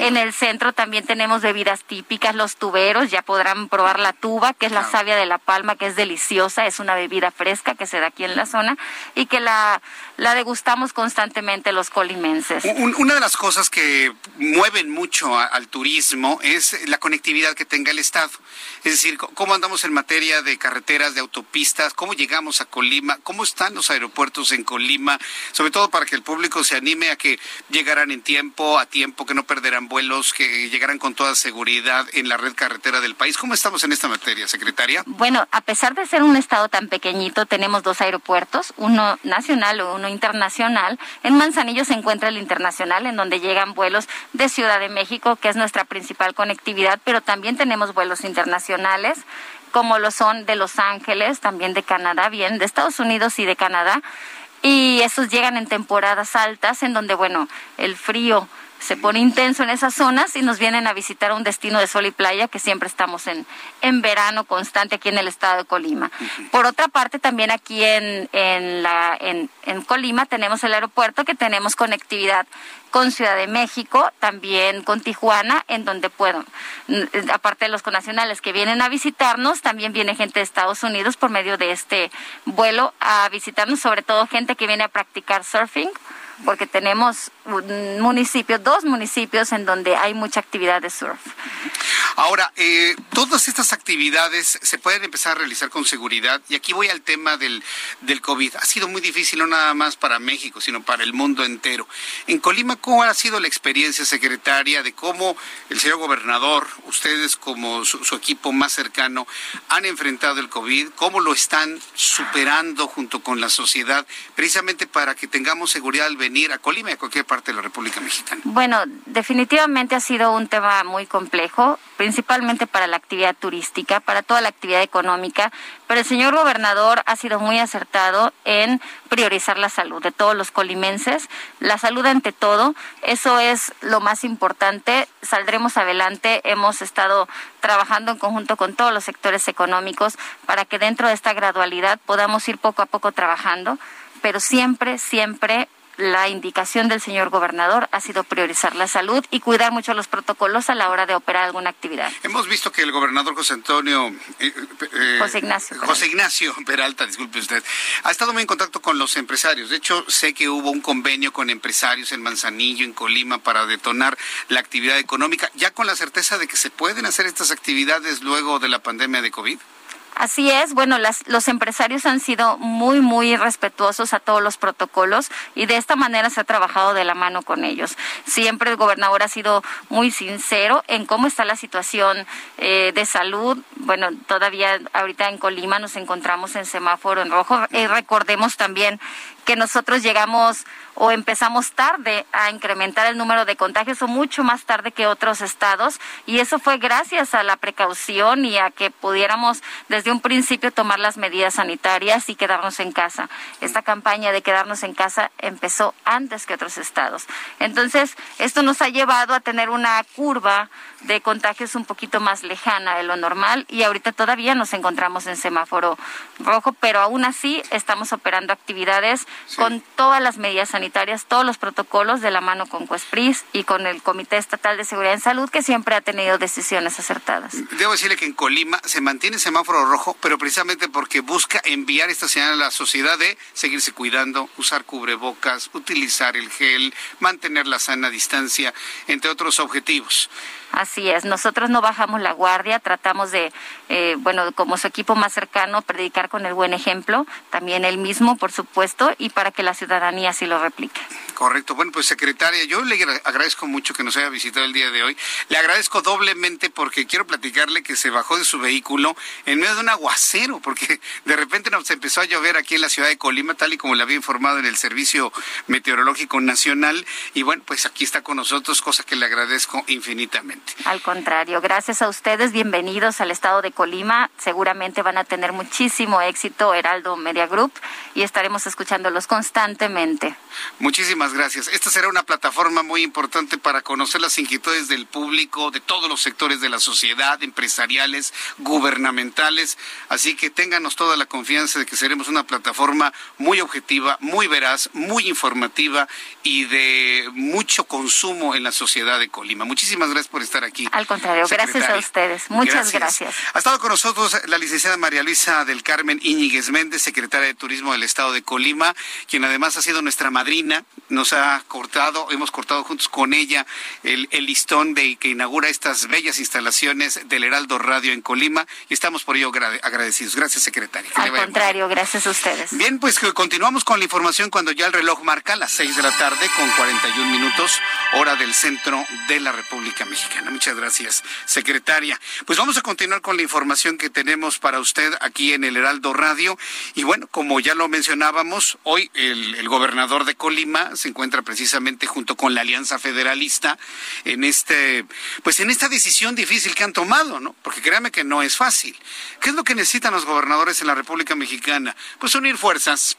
Speaker 12: En el centro también tenemos bebidas típicas, los tuberos, ya podrán probar la tuba, que es la savia de la palma, que es deliciosa, es una bebida fresca que se da aquí en la zona y que la, la degustamos constantemente los colimenses.
Speaker 1: Una de las cosas que mueven mucho al turismo es la conectividad que tenga el Estado. Es decir, cómo andamos en materia de carreteras, de autopistas, cómo llegamos a Colima, cómo están los aeropuertos en Colima, sobre todo para que el público se anime a que llegaran en tiempo, a tiempo, que no perderán vuelos, que llegaran con toda seguridad en la red carretera del país. ¿Cómo estamos en esta materia, secretaria?
Speaker 12: Bueno, a pesar de ser un estado tan pequeñito, tenemos dos aeropuertos, uno nacional o uno internacional. En Manzanillo se encuentra el internacional, en donde llegan vuelos de Ciudad de México, que es nuestra principal conectividad, pero también tenemos vuelos internacionales como lo son de Los Ángeles, también de Canadá, bien, de Estados Unidos y de Canadá. Y esos llegan en temporadas altas, en donde, bueno, el frío se pone intenso en esas zonas y nos vienen a visitar un destino de sol y playa que siempre estamos en, en verano constante aquí en el estado de Colima. Por otra parte, también aquí en, en, la, en, en Colima tenemos el aeropuerto que tenemos conectividad con Ciudad de México, también con Tijuana, en donde puedo, aparte de los conacionales que vienen a visitarnos, también viene gente de Estados Unidos por medio de este vuelo a visitarnos, sobre todo gente que viene a practicar surfing porque tenemos municipios, dos municipios en donde hay mucha actividad de surf.
Speaker 1: Ahora, eh, todas estas actividades se pueden empezar a realizar con seguridad y aquí voy al tema del, del COVID. Ha sido muy difícil no nada más para México, sino para el mundo entero. En Colima, ¿cómo ha sido la experiencia secretaria de cómo el señor gobernador, ustedes como su, su equipo más cercano, han enfrentado el COVID? ¿Cómo lo están superando junto con la sociedad precisamente para que tengamos seguridad al venir a Colima y a cualquier parte de la República Mexicana?
Speaker 12: Bueno, definitivamente ha sido un tema muy complejo, principalmente para la actividad turística, para toda la actividad económica, pero el señor gobernador ha sido muy acertado en priorizar la salud de todos los colimenses, la salud ante todo, eso es lo más importante, saldremos adelante, hemos estado trabajando en conjunto con todos los sectores económicos para que dentro de esta gradualidad podamos ir poco a poco trabajando, pero siempre, siempre la indicación del señor gobernador ha sido priorizar la salud y cuidar mucho los protocolos a la hora de operar alguna actividad.
Speaker 1: Hemos visto que el gobernador José Antonio... Eh, eh,
Speaker 12: José Ignacio.
Speaker 1: José Ignacio Peralta, disculpe usted, ha estado muy en contacto con los empresarios. De hecho, sé que hubo un convenio con empresarios en Manzanillo, en Colima, para detonar la actividad económica, ya con la certeza de que se pueden hacer estas actividades luego de la pandemia de COVID.
Speaker 12: Así es, bueno, las, los empresarios han sido muy, muy respetuosos a todos los protocolos y de esta manera se ha trabajado de la mano con ellos. Siempre el gobernador ha sido muy sincero en cómo está la situación eh, de salud. Bueno, todavía ahorita en Colima nos encontramos en semáforo en rojo. Eh, recordemos también que nosotros llegamos o empezamos tarde a incrementar el número de contagios o mucho más tarde que otros estados y eso fue gracias a la precaución y a que pudiéramos desde un principio tomar las medidas sanitarias y quedarnos en casa. Esta campaña de quedarnos en casa empezó antes que otros estados. Entonces, esto nos ha llevado a tener una curva de contagios un poquito más lejana de lo normal y ahorita todavía nos encontramos en semáforo rojo, pero aún así estamos operando actividades con todas las medidas sanitarias, todos los protocolos de la mano con Cuespris y con el Comité Estatal de Seguridad en Salud que siempre ha tenido decisiones acertadas.
Speaker 1: Debo decirle que en Colima se mantiene semáforo rojo, pero precisamente porque busca enviar esta señal a la sociedad de seguirse cuidando, usar cubrebocas, utilizar el gel, mantener la sana distancia, entre otros objetivos.
Speaker 12: Así es, nosotros no bajamos la guardia, tratamos de, eh, bueno, como su equipo más cercano, predicar con el buen ejemplo, también el mismo, por supuesto, y para que la ciudadanía sí lo replique.
Speaker 1: Correcto. Bueno, pues secretaria, yo le agradezco mucho que nos haya visitado el día de hoy. Le agradezco doblemente porque quiero platicarle que se bajó de su vehículo en medio de un aguacero, porque de repente nos empezó a llover aquí en la ciudad de Colima, tal y como le había informado en el Servicio Meteorológico Nacional. Y bueno, pues aquí está con nosotros, cosa que le agradezco infinitamente.
Speaker 12: Al contrario, gracias a ustedes, bienvenidos al estado de Colima. Seguramente van a tener muchísimo éxito Heraldo Media Group y estaremos escuchándolos constantemente.
Speaker 1: Muchísimas gracias. Esta será una plataforma muy importante para conocer las inquietudes del público, de todos los sectores de la sociedad, empresariales, gubernamentales. Así que ténganos toda la confianza de que seremos una plataforma muy objetiva, muy veraz, muy informativa y de mucho consumo en la sociedad de Colima. Muchísimas gracias por estar aquí.
Speaker 12: Al contrario, gracias a ustedes. Muchas gracias.
Speaker 1: Ha estado con nosotros la licenciada María Luisa del Carmen Íñiguez Méndez, secretaria de Turismo del Estado de Colima, quien además ha sido nuestra madrina, nos ha cortado, hemos cortado juntos con ella el, el listón de que inaugura estas bellas instalaciones del Heraldo Radio en Colima y estamos por ello agradecidos. Gracias, secretaria.
Speaker 12: Al contrario, gracias a ustedes.
Speaker 1: Bien, pues continuamos con la información cuando ya el reloj marca las 6 de la tarde con 41 minutos, hora del centro de la República Mexicana. Muchas gracias, secretaria. Pues vamos a continuar con la información que tenemos para usted aquí en el Heraldo Radio. Y bueno, como ya lo mencionábamos, hoy el, gobernador de Colima se encuentra precisamente junto con la Alianza Federalista en este, pues en esta decisión difícil que han tomado, ¿no? Porque créame que no es fácil. ¿Qué es lo que necesitan los gobernadores en la República Mexicana? Pues unir fuerzas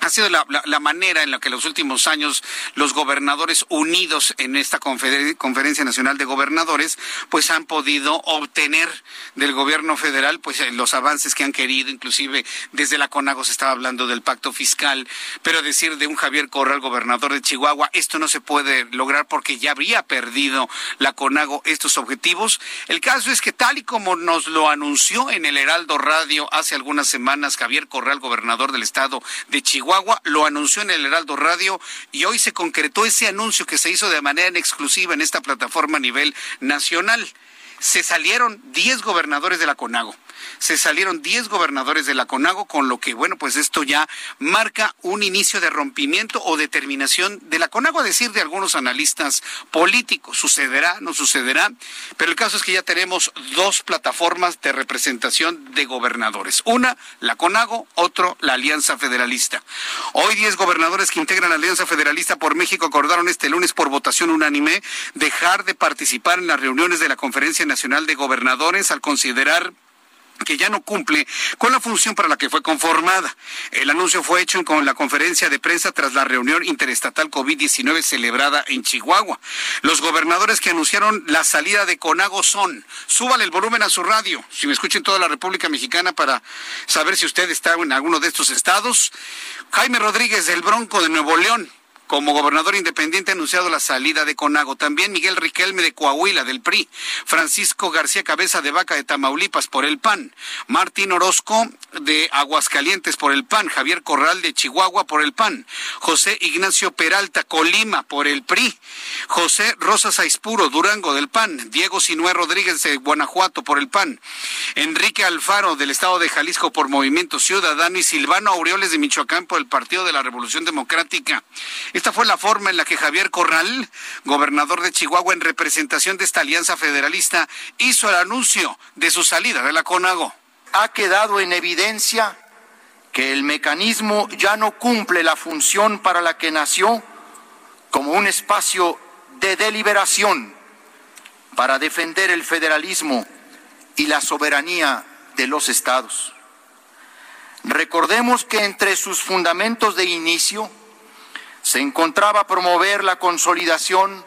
Speaker 1: ha sido la, manera en la que los últimos años los gobernadores unidos en esta conferencia nacional de gobernadores pues han podido obtener del gobierno federal pues eh, los avances que han querido. Inclusive desde la CONAGO se estaba hablando del pacto fiscal. Pero decir de un Javier Corral gobernador de Chihuahua esto no se puede lograr porque ya habría perdido la CONAGO estos objetivos. El caso es que tal y como nos lo anunció en el Heraldo Radio hace algunas semanas Javier Corral gobernador del estado de Chihuahua lo anunció en el Heraldo Radio y hoy se concretó ese anuncio que se hizo de manera exclusiva en esta plataforma a nivel nacional. Se salieron 10 gobernadores de la CONAGO se salieron 10 gobernadores de la CONAGO, con lo que, bueno, pues esto ya marca un inicio de rompimiento o determinación de la CONAGO, a decir de algunos analistas políticos. Sucederá, no sucederá, pero el caso es que ya tenemos dos plataformas de representación de gobernadores. Una, la CONAGO, otro, la Alianza Federalista. Hoy 10 gobernadores que integran la Alianza Federalista por México acordaron este lunes por votación unánime dejar de participar en las reuniones de la Conferencia Nacional de Gobernadores al considerar que ya no cumple con la función para la que fue conformada. El anuncio fue hecho con la conferencia de prensa tras la reunión interestatal COVID-19 celebrada en Chihuahua. Los gobernadores que anunciaron la salida de Conago son, súbale el volumen a su radio, si me escuchen toda la República Mexicana para saber si usted está en alguno de estos estados. Jaime Rodríguez del Bronco de Nuevo León, como gobernador independiente ha anunciado la salida de Conago. También Miguel Riquelme de Coahuila del PRI, Francisco García Cabeza de Vaca de Tamaulipas por el PAN, Martín Orozco de Aguascalientes por el PAN, Javier Corral de Chihuahua por el PAN, José Ignacio Peralta Colima por el PRI, José Rosas Aispuro Durango del PAN, Diego Sinué Rodríguez de Guanajuato por el PAN, Enrique Alfaro del Estado de Jalisco por Movimiento Ciudadano y Silvano Aureoles de Michoacán por el Partido de la Revolución Democrática. Esta fue la forma en la que Javier Corral, gobernador de Chihuahua, en representación de esta alianza federalista, hizo el anuncio de su salida de la CONAGO.
Speaker 2: Ha quedado en evidencia que el mecanismo ya no cumple la función para la que nació como un espacio de deliberación para defender el federalismo y la soberanía de los estados. Recordemos que entre sus fundamentos de inicio se encontraba promover la consolidación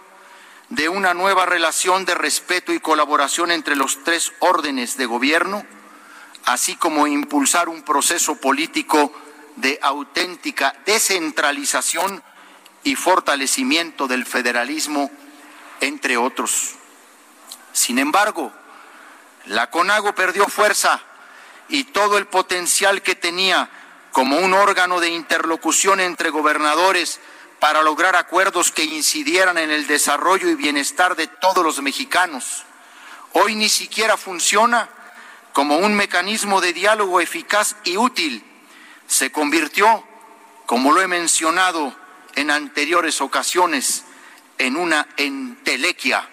Speaker 2: de una nueva relación de respeto y colaboración entre los tres órdenes de gobierno, así como impulsar un proceso político de auténtica descentralización y fortalecimiento del federalismo, entre otros. Sin embargo, la CONAGO perdió fuerza y todo el potencial que tenía como un órgano de interlocución entre gobernadores para lograr acuerdos que incidieran en el desarrollo y bienestar de todos los mexicanos. Hoy ni siquiera funciona como un mecanismo de diálogo eficaz y útil. Se convirtió, como lo he mencionado en anteriores ocasiones, en una entelequia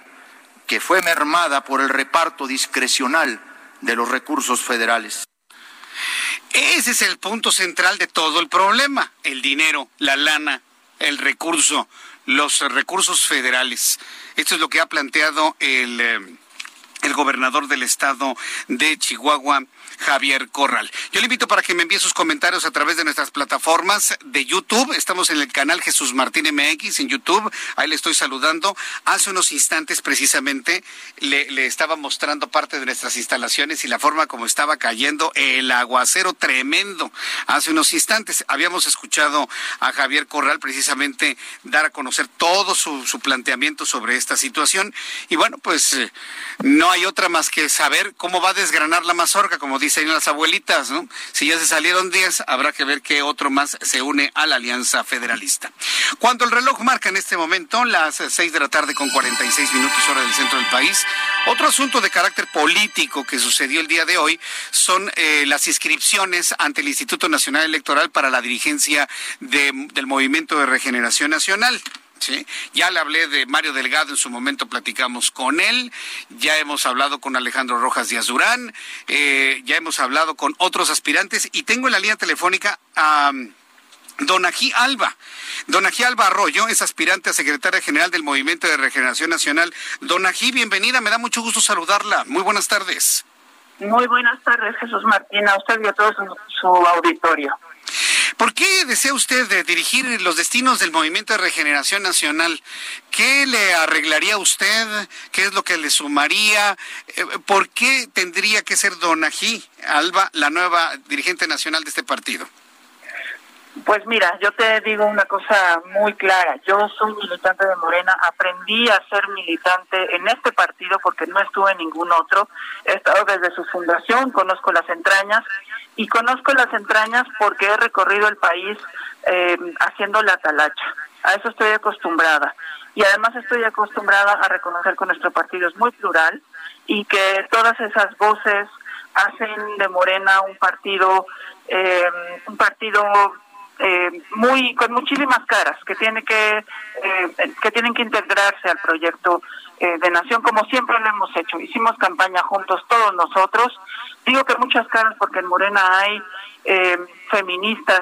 Speaker 2: que fue mermada por el reparto discrecional de los recursos federales.
Speaker 1: Ese es el punto central de todo el problema, el dinero, la lana, el recurso, los recursos federales. Esto es lo que ha planteado el, eh, el gobernador del estado de Chihuahua, Javier Corral. Yo le invito para que me envíe sus comentarios a través de nuestras plataformas de YouTube. Estamos en el canal Jesús Martín MX en YouTube. Ahí le estoy saludando. Hace unos instantes precisamente le, estaba mostrando parte de nuestras instalaciones y la forma como estaba cayendo el aguacero tremendo. Hace unos instantes habíamos escuchado a Javier Corral precisamente dar a conocer todo su, su planteamiento sobre esta situación. Y bueno, pues eh, no hay otra más que saber cómo va a desgranar la mazorca, como dicen las abuelitas, ¿no? Si ya se salieron 10, habrá que ver qué otro más se une a la Alianza Federalista. Cuando el reloj marca en este momento las 6 de la tarde con 46 minutos hora del centro del país, otro asunto de carácter político que sucedió el día de hoy son eh, las inscripciones ante el Instituto Nacional Electoral para la dirigencia del Movimiento de Regeneración Nacional. ¿Sí? Ya le hablé de Mario Delgado, en su momento platicamos con él, ya hemos hablado con Alejandro Rojas Díaz Durán, eh, ya hemos hablado con otros aspirantes y tengo en la línea telefónica a... Donají Alba. Donají Alba Arroyo es aspirante a secretaria general del Movimiento de Regeneración Nacional. Donají, bienvenida, me da mucho gusto saludarla. Muy buenas tardes.
Speaker 13: Muy buenas tardes, Jesús Martín, a usted y a todo su auditorio.
Speaker 1: ¿Por qué desea usted de dirigir los destinos del Movimiento de Regeneración Nacional? ¿Qué le arreglaría usted? ¿Qué es lo que le sumaría? Eh, ¿Por qué tendría que ser Donají Alba la nueva dirigente nacional de este partido?
Speaker 13: Pues mira, yo te digo una cosa muy clara. Yo soy militante de Morena, aprendí a ser militante en este partido porque no estuve en ningún otro. He estado desde su fundación, conozco las entrañas y conozco las entrañas porque he recorrido el país eh, haciendo la talacha. A eso estoy acostumbrada. Y además estoy acostumbrada a reconocer que nuestro partido es muy plural y que todas esas voces hacen de Morena un partido, eh, un partido eh, muy con muchísimas caras que tiene que eh, que tienen que integrarse al proyecto eh, de nación como siempre lo hemos hecho. Hicimos campaña juntos todos nosotros. Digo que muchas caras porque en Morena hay feministas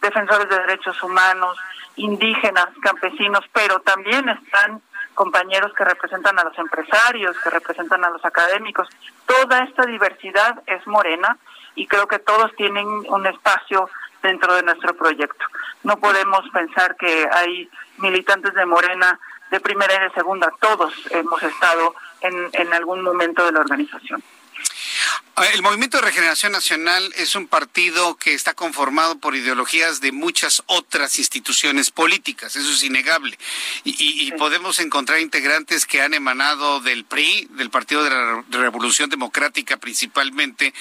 Speaker 13: defensores de derechos humanos indígenas campesinos pero también están compañeros que representan a los empresarios que representan a los académicos. Toda esta diversidad es Morena y creo que todos tienen un espacio dentro de nuestro proyecto. No podemos pensar que hay militantes de Morena de primera y de segunda, todos hemos estado en, en algún momento de la organización.
Speaker 1: El Movimiento de Regeneración Nacional es un partido que está conformado por ideologías de muchas otras instituciones políticas, eso es innegable. Y, podemos encontrar integrantes que han emanado del PRI, del Partido de la Revolución Democrática principalmente,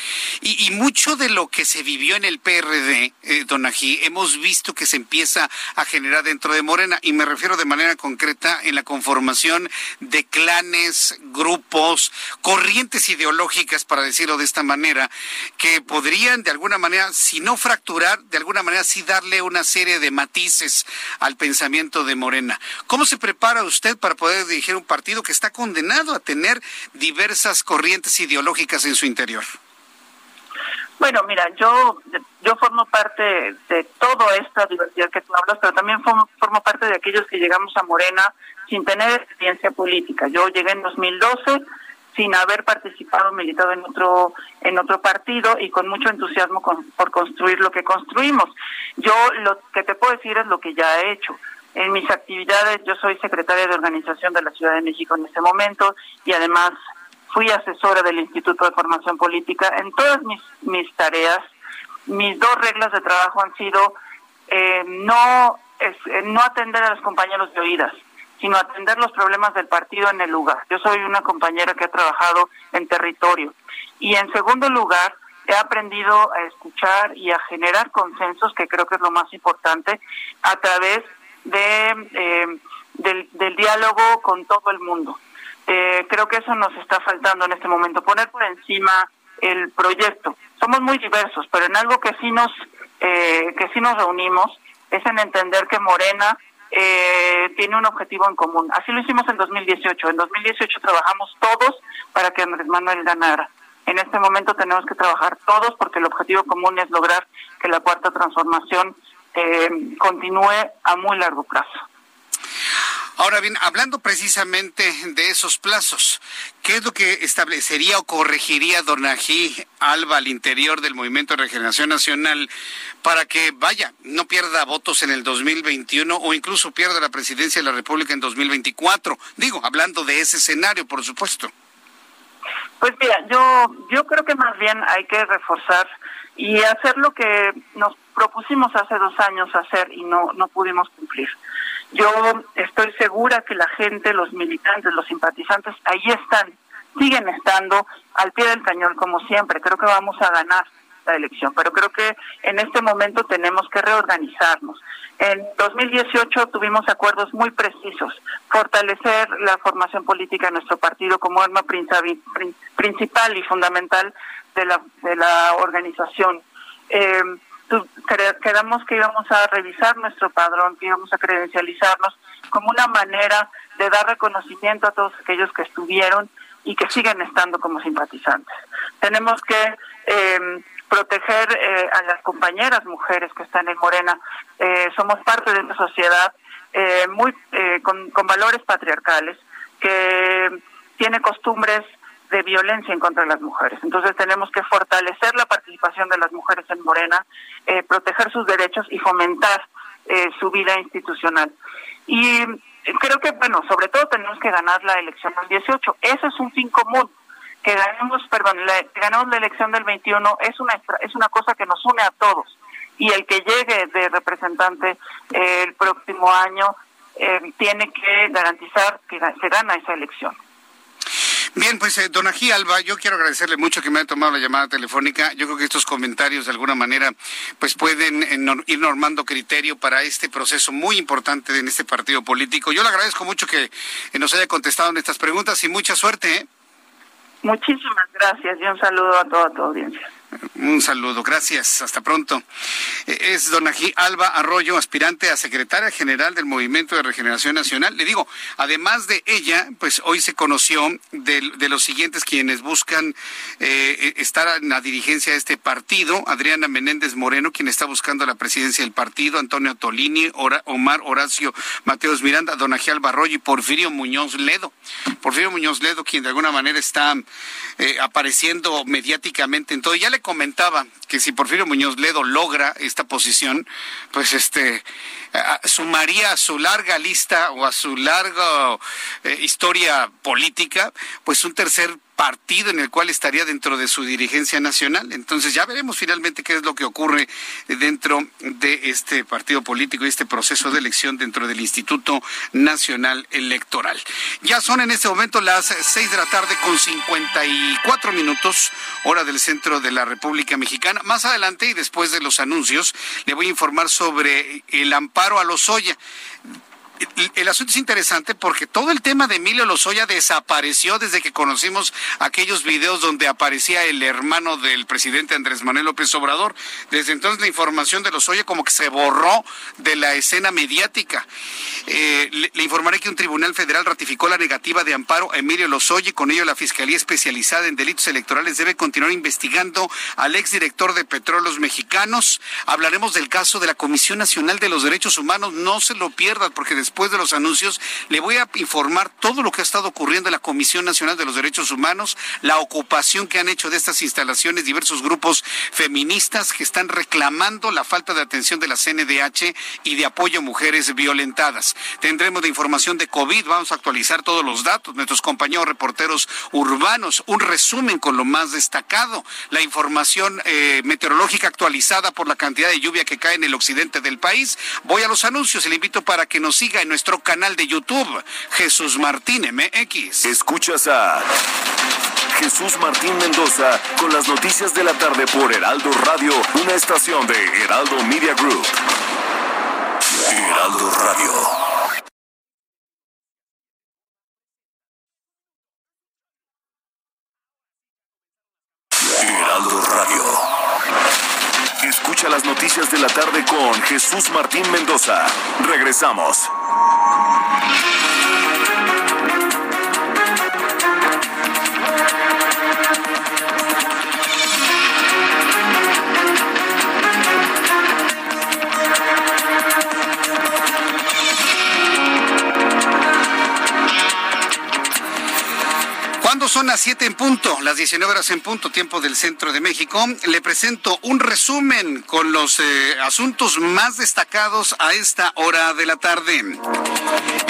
Speaker 1: y, mucho de lo que se vivió en el PRD, eh, Don Ají, hemos visto que se empieza a generar dentro de Morena, y me refiero de manera concreta en la conformación de clanes, grupos, corrientes ideológicas, para decirlo de esta manera, que podrían de alguna manera, si no fracturar, de alguna manera sí darle una serie de matices al pensamiento de Morena. ¿Cómo se prepara usted para poder dirigir un partido que está condenado a tener diversas corrientes ideológicas en su interior?
Speaker 13: Bueno, mira, yo yo formo parte de toda esta diversidad que tú hablas, pero también formo parte de aquellos que llegamos a Morena sin tener experiencia política. Yo llegué en 2012 sin haber participado militado en otro en otro partido y con mucho entusiasmo por construir lo que construimos. Yo lo que te puedo decir es lo que ya he hecho. En mis actividades, yo soy secretaria de organización de la Ciudad de México en este momento y además fui asesora del Instituto de Formación Política. En todas mis, mis tareas, mis dos reglas de trabajo han sido eh, no, es, eh, no atender a los compañeros de oídas, sino atender los problemas del partido en el lugar. Yo soy una compañera que ha trabajado en territorio. Y en segundo lugar, he aprendido a escuchar y a generar consensos, que creo que es lo más importante, a través de, eh, del, diálogo con todo el mundo. Eh, creo que eso nos está faltando en este momento, poner por encima el proyecto. Somos muy diversos, pero en algo que sí nos, eh, que sí nos reunimos es en entender que Morena eh, tiene un objetivo en común. Así lo hicimos en 2018. En 2018 trabajamos todos para que Andrés Manuel ganara. En este momento tenemos que trabajar todos porque el objetivo común es lograr que la cuarta transformación eh, continúe a muy largo plazo.
Speaker 1: Ahora bien, hablando precisamente de esos plazos, ¿qué es lo que establecería o corregiría Donají Alba al interior del Movimiento de Regeneración Nacional para que, vaya, no pierda votos en el 2021 o incluso pierda la presidencia de la República en 2024? Digo, hablando de ese escenario, por supuesto.
Speaker 13: Pues mira, yo, yo creo que más bien hay que reforzar y hacer lo que nos propusimos hace dos años hacer y no, no pudimos cumplir. Yo estoy segura que la gente, los militantes, los simpatizantes, ahí están, siguen estando al pie del cañón como siempre. Creo que vamos a ganar la elección, pero creo que en este momento tenemos que reorganizarnos. En 2018 tuvimos acuerdos muy precisos, fortalecer la formación política de nuestro partido como arma principal y fundamental de la, de la organización. Eh, quedamos que íbamos a revisar nuestro padrón, que íbamos a credencializarnos como una manera de dar reconocimiento a todos aquellos que estuvieron y que siguen estando como simpatizantes. Tenemos que eh, proteger eh, a las compañeras mujeres que están en Morena. Eh, somos parte de una sociedad eh, muy con, con valores patriarcales que tiene costumbres de violencia en contra de las mujeres. Entonces tenemos que fortalecer la participación de las mujeres en Morena, eh, proteger sus derechos y fomentar eh, su vida institucional. Y creo que, bueno, sobre todo tenemos que ganar la elección del 18. Eso es un fin común. Que ganemos, perdón, la, ganemos la elección del 21 es una, es una cosa que nos une a todos. Y el que llegue de representante eh, el próximo año tiene que garantizar que se gana esa elección.
Speaker 1: Bien, pues eh, don Alba, yo quiero agradecerle mucho que me haya tomado la llamada telefónica. Yo creo que estos comentarios de alguna manera pues pueden eh, ir normando criterio para este proceso muy importante en este partido político. Yo le agradezco mucho que eh, nos haya contestado en estas preguntas y mucha suerte.
Speaker 13: Muchísimas gracias y un saludo a toda tu audiencia.
Speaker 1: Un saludo, gracias, hasta pronto. Eh, es don Alba Arroyo, aspirante a secretaria general del Movimiento de Regeneración Nacional. Le digo, además de ella, pues hoy se conoció de, los siguientes quienes buscan eh, estar en la dirigencia de este partido. Adriana Menéndez Moreno, quien está buscando la presidencia del partido, Antonio Tolini, Omar Horacio Mateos Miranda, don Alba Arroyo y Porfirio Muñoz Ledo. Porfirio Muñoz Ledo, quien de alguna manera está eh, apareciendo mediáticamente en todo. Ya le comentaba que si Porfirio Muñoz Ledo logra esta posición, pues este sumaría a su larga lista o a su larga eh, historia política, pues un tercer partido en el cual estaría dentro de su dirigencia nacional. Entonces ya veremos finalmente qué es lo que ocurre dentro de este partido político y este proceso de elección dentro del Instituto Nacional Electoral. Ya son en este momento las seis de la tarde con 54 minutos, hora del centro de la República Mexicana. Más adelante y después de los anuncios, le voy a informar sobre el amparo a los El asunto es interesante porque todo el tema de Emilio Lozoya desapareció desde que conocimos aquellos videos donde aparecía el hermano del presidente Andrés Manuel López Obrador. Desde entonces la información de Lozoya como que se borró de la escena mediática. Eh, le, informaré que un tribunal federal ratificó la negativa de amparo a Emilio Lozoya y con ello la Fiscalía Especializada en Delitos Electorales debe continuar investigando al exdirector de Petróleos Mexicanos. Hablaremos del caso de la Comisión Nacional de los Derechos Humanos. No se lo pierdan porque después de los anuncios le voy a informar todo lo que ha estado ocurriendo en la Comisión Nacional de los Derechos Humanos, la ocupación que han hecho de estas instalaciones diversos grupos feministas que están reclamando la falta de atención de la CNDH y de apoyo a mujeres violentadas. Tendremos de información de COVID, vamos a actualizar todos los datos, nuestros compañeros reporteros urbanos, un resumen con lo más destacado, la información eh, meteorológica actualizada por la cantidad de lluvia que cae en el occidente del país. Voy a los anuncios le invito para que nos siga en nuestro canal de YouTube, Jesús Martín MX.
Speaker 11: Escuchas a Jesús Martín Mendoza con las noticias de la tarde por Heraldo Radio, una estación de Heraldo Media Group. Heraldo Radio. Heraldo Radio. Escucha las noticias de la tarde con Jesús Martín Mendoza. Regresamos. フフフ。
Speaker 1: Son las 7 en punto, las 19 horas en punto, tiempo del centro de México. Le presento un resumen con los eh, asuntos más destacados a esta hora de la tarde.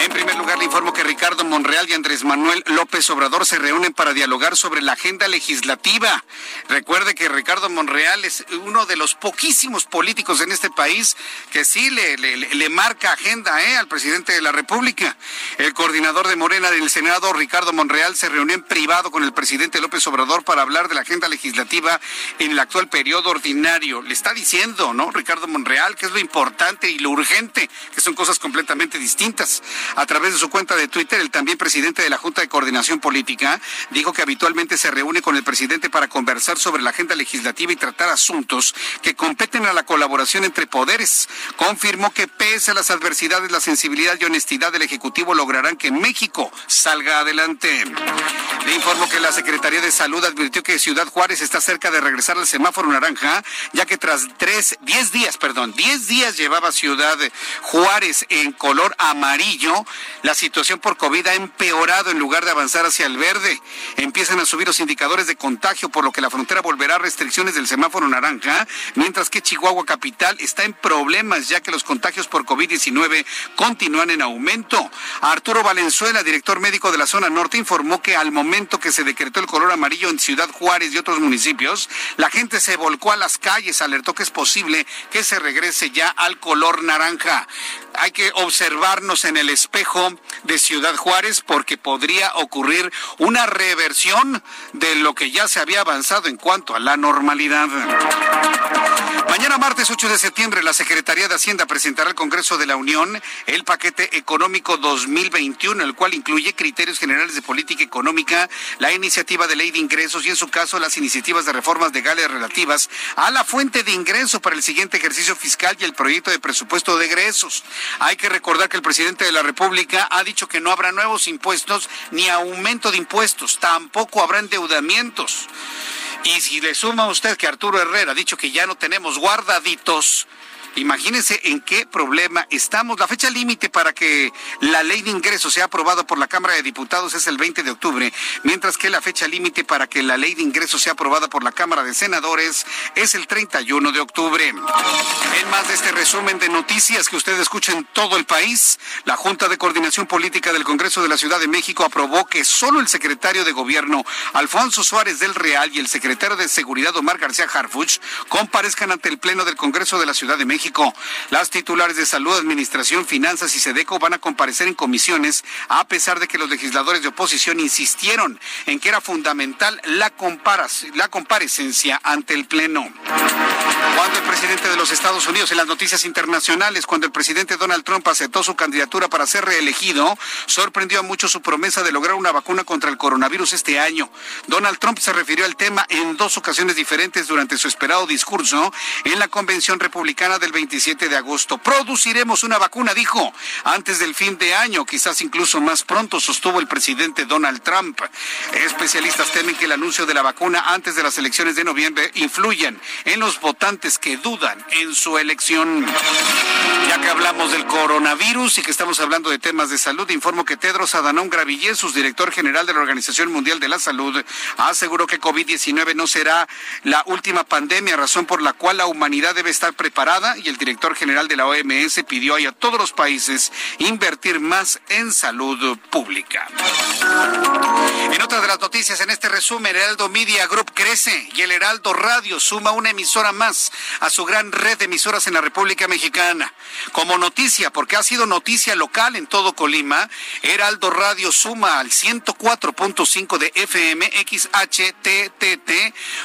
Speaker 1: En primer lugar, le informo que Ricardo Monreal y Andrés Manuel López Obrador se reúnen para dialogar sobre la agenda legislativa. Recuerde que Ricardo Monreal es uno de los poquísimos políticos en este país que sí le, marca agenda eh, al presidente de la República. El coordinador de Morena del Senado, Ricardo Monreal, se reunió en privado con el presidente López Obrador para hablar de la agenda legislativa en el actual periodo ordinario. Le está diciendo, ¿no? Ricardo Monreal, que es lo importante y lo urgente, que son cosas completamente distintas. A través de su cuenta de Twitter, el también presidente de la Junta de Coordinación Política dijo que habitualmente se reúne con el presidente para conversar sobre la agenda legislativa y tratar asuntos que competen a la colaboración entre poderes. Confirmó que pese a las adversidades, la sensibilidad y honestidad del Ejecutivo lograrán que México salga adelante. Le informo que la Secretaría de Salud advirtió que Ciudad Juárez está cerca de regresar al semáforo naranja, ya que tras tres, diez días, perdón, diez días llevaba Ciudad Juárez en color amarillo, la situación por COVID ha empeorado en lugar de avanzar hacia el verde. Empiezan a subir los indicadores de contagio, por lo que la frontera volverá a restricciones del semáforo naranja, mientras que Chihuahua Capital está en problemas, ya que los contagios por COVID-19 continúan en aumento. Arturo Valenzuela, director médico de la zona norte, informó que al momento que se decretó el color amarillo en Ciudad Juárez y otros municipios, la gente se volcó a las calles, alertó que es posible que se regrese ya al color naranja. Hay que observarnos en el espejo de Ciudad Juárez porque podría ocurrir una reversión de lo que ya se había avanzado en cuanto a la normalidad. Mañana martes 8 de septiembre la Secretaría de Hacienda presentará al Congreso de la Unión el paquete económico 2021, el cual incluye criterios generales de política económica, la iniciativa de ley de ingresos y en su caso las iniciativas de reformas legales relativas a la fuente de ingreso para el siguiente ejercicio fiscal y el proyecto de presupuesto de egresos. Hay que recordar que el presidente de la República ha dicho que no habrá nuevos impuestos ni aumento de impuestos, tampoco habrá endeudamientos. Y si le suma a usted que Arturo Herrera ha dicho que ya no tenemos guardaditos, Imagínense en qué problema estamos. La fecha límite para que la ley de ingresos sea aprobada por la Cámara de Diputados es el 20 de octubre, mientras que la fecha límite para que la ley de ingresos sea aprobada por la Cámara de Senadores es el 31 de octubre. En más de este resumen de noticias que usted escucha en todo el país, la Junta de Coordinación Política del Congreso de la Ciudad de México aprobó que solo el secretario de Gobierno, Alfonso Suárez del Real, y el secretario de Seguridad, Omar García Harfuch, comparezcan ante el Pleno del Congreso de la Ciudad de México. Las titulares de Salud, Administración, Finanzas y SEDECO van a comparecer en comisiones, a pesar de que los legisladores de oposición insistieron en que era fundamental la, la comparecencia ante el Pleno. Cuando el presidente de los Estados Unidos, en las noticias internacionales, cuando el presidente Donald Trump aceptó su candidatura para ser reelegido, sorprendió a muchos su promesa de lograr una vacuna contra el coronavirus este año. Donald Trump se refirió al tema en dos ocasiones diferentes durante su esperado discurso en la convención republicana del 27 de agosto. Produciremos una vacuna, dijo, antes del fin de año, quizás incluso más pronto, sostuvo el presidente Donald Trump. Especialistas temen que el anuncio de la vacuna antes de las elecciones de noviembre influyan en los votantes que dudan en su elección. Ya que hablamos del coronavirus y que estamos hablando de temas de salud, informo que Tedros Adhanom Ghebreyesus, director general de la Organización Mundial de la Salud, aseguró que COVID-19 no será la última pandemia, razón por la cual la humanidad debe estar preparada y el director general de la OMS pidió a todos los países invertir más en salud pública. En otra de las noticias, en este resumen, Heraldo Media Group crece y el Heraldo Radio suma una emisora más a su gran red de emisoras en la República Mexicana. Como noticia, porque ha sido noticia local en todo Colima, Heraldo Radio suma al 104.5 de FM XHTTT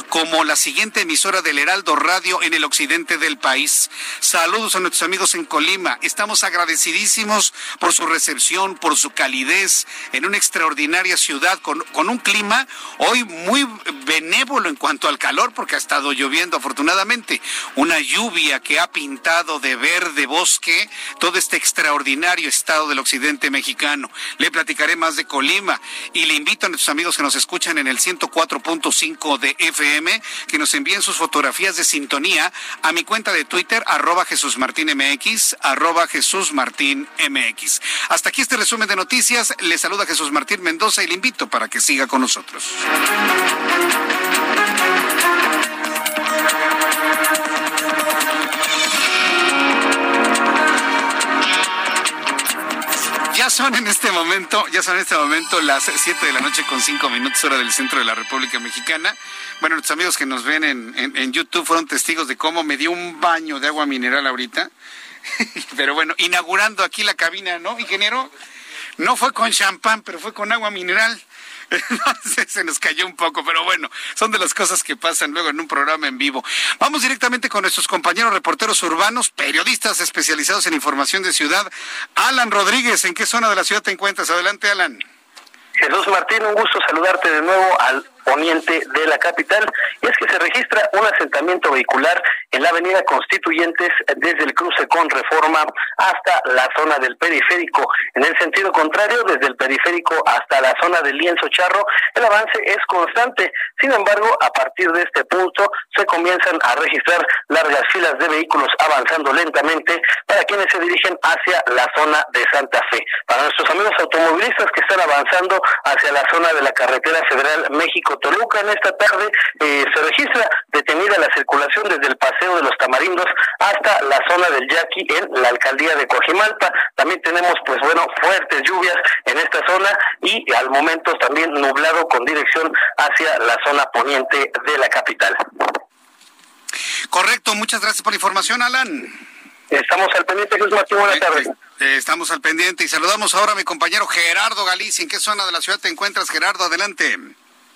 Speaker 1: como la siguiente emisora del Heraldo Radio en el occidente del país. Saludos a nuestros amigos en Colima. Estamos agradecidísimos por su recepción, por su calidez en una extraordinaria ciudad con, con un clima hoy muy benévolo en cuanto al calor porque ha estado lloviendo afortunadamente. Una lluvia que ha pintado de verde bosque todo este extraordinario estado del occidente mexicano. Le platicaré más de Colima y le invito a nuestros amigos que nos escuchan en el 104.5 de FM que nos envíen sus fotografías de sintonía a mi cuenta de Twitter, arroba Jesús Martín MX, arroba Jesús Martín MX. Hasta aquí este resumen de noticias. Le saluda Jesús Martín Mendoza y le invito para que siga con nosotros. Ya son en este momento, ya son en este momento las 7 de la noche con 5 minutos hora del centro de la República Mexicana. Bueno, nuestros amigos que nos ven en, en, YouTube fueron testigos de cómo me dio un baño de agua mineral ahorita. [LAUGHS] Pero bueno, inaugurando aquí la cabina, ¿no, ingeniero? No fue con champán, pero fue con agua mineral. [LAUGHS] se nos cayó un poco, pero bueno, son de las cosas que pasan luego en un programa en vivo. Vamos directamente con nuestros compañeros reporteros urbanos, periodistas especializados en información de ciudad. Alan Rodríguez, ¿en qué zona de la ciudad te encuentras? Adelante, Alan.
Speaker 8: Jesús Martín, un gusto saludarte de nuevo al poniente de la capital. Y es que se registra un asentamiento vehicular en la avenida Constituyentes desde el cruce con Reforma hasta la zona del periférico. En el sentido contrario, desde el periférico hasta la zona del lienzo charro, el avance es constante. Sin embargo, a partir de este punto se comienzan a registrar largas filas de vehículos avanzando lentamente para quienes se dirigen hacia la zona de Santa Fe. Para nuestros amigos automovilistas que están avanzando hacia la zona de la carretera federal México-Toluca en esta tarde, eh, se registra detenida la circulación desde el Paseo de los Tamarindos hasta la zona del Yaqui en la alcaldía de Cojimalpa. También tenemos, pues bueno, fuertes lluvias en esta zona y al momento también nublado con dirección hacia la zona poniente de la capital.
Speaker 1: Correcto, muchas gracias por la información, Alan.
Speaker 8: Estamos al pendiente, Jesús Martín, buenas tardes.
Speaker 1: Eh, estamos al pendiente y saludamos ahora a mi compañero Gerardo Galicia. ¿En qué zona de la ciudad te encuentras, Gerardo? Adelante.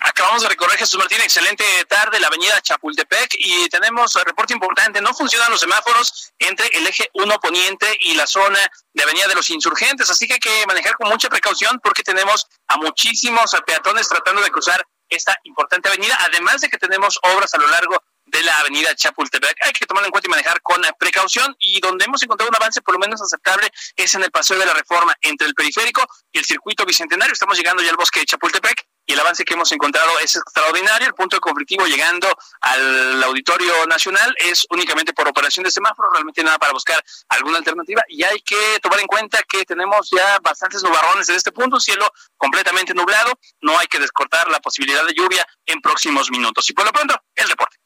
Speaker 14: Acabamos de recorrer Jesús Martín, excelente tarde, la avenida Chapultepec y tenemos reporte importante, no funcionan los semáforos entre el eje 1 poniente y la zona de avenida de los insurgentes, así que hay que manejar con mucha precaución porque tenemos a muchísimos peatones tratando de cruzar esta importante avenida, además de que tenemos obras a lo largo de la avenida Chapultepec. Hay que tomarlo en cuenta y manejar con precaución y donde hemos encontrado un avance por lo menos aceptable es en el paseo de la reforma entre el periférico y el circuito bicentenario. Estamos llegando ya al bosque de Chapultepec y el avance que hemos encontrado es extraordinario. El punto de conflictivo llegando al Auditorio Nacional es únicamente por operación de semáforo, realmente nada para buscar alguna alternativa. Y hay que tomar en cuenta que tenemos ya bastantes nubarrones en este punto, cielo completamente nublado. No hay que descortar la posibilidad de lluvia en próximos minutos. Y por lo pronto, el reporte.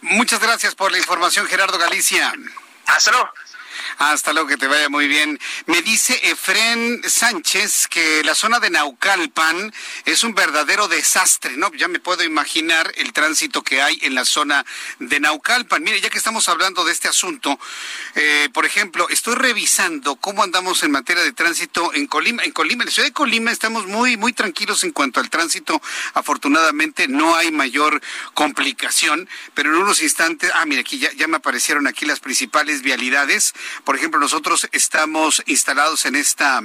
Speaker 1: Muchas gracias por la información, Gerardo Galicia.
Speaker 14: Hasta luego.
Speaker 1: Hasta luego, que te vaya muy bien. Me dice Efren Sánchez que la zona de Naucalpan es un verdadero desastre, ¿no? Ya me puedo imaginar el tránsito que hay en la zona de Naucalpan. Mire, ya que estamos hablando de este asunto, eh, por ejemplo, estoy revisando cómo andamos en materia de tránsito en Colima. En Colima, en la ciudad de Colima estamos muy, muy tranquilos en cuanto al tránsito. Afortunadamente no hay mayor complicación, pero en unos instantes, ah, mire, aquí ya, ya me aparecieron aquí las principales vialidades. Por ejemplo, nosotros estamos instalados en esta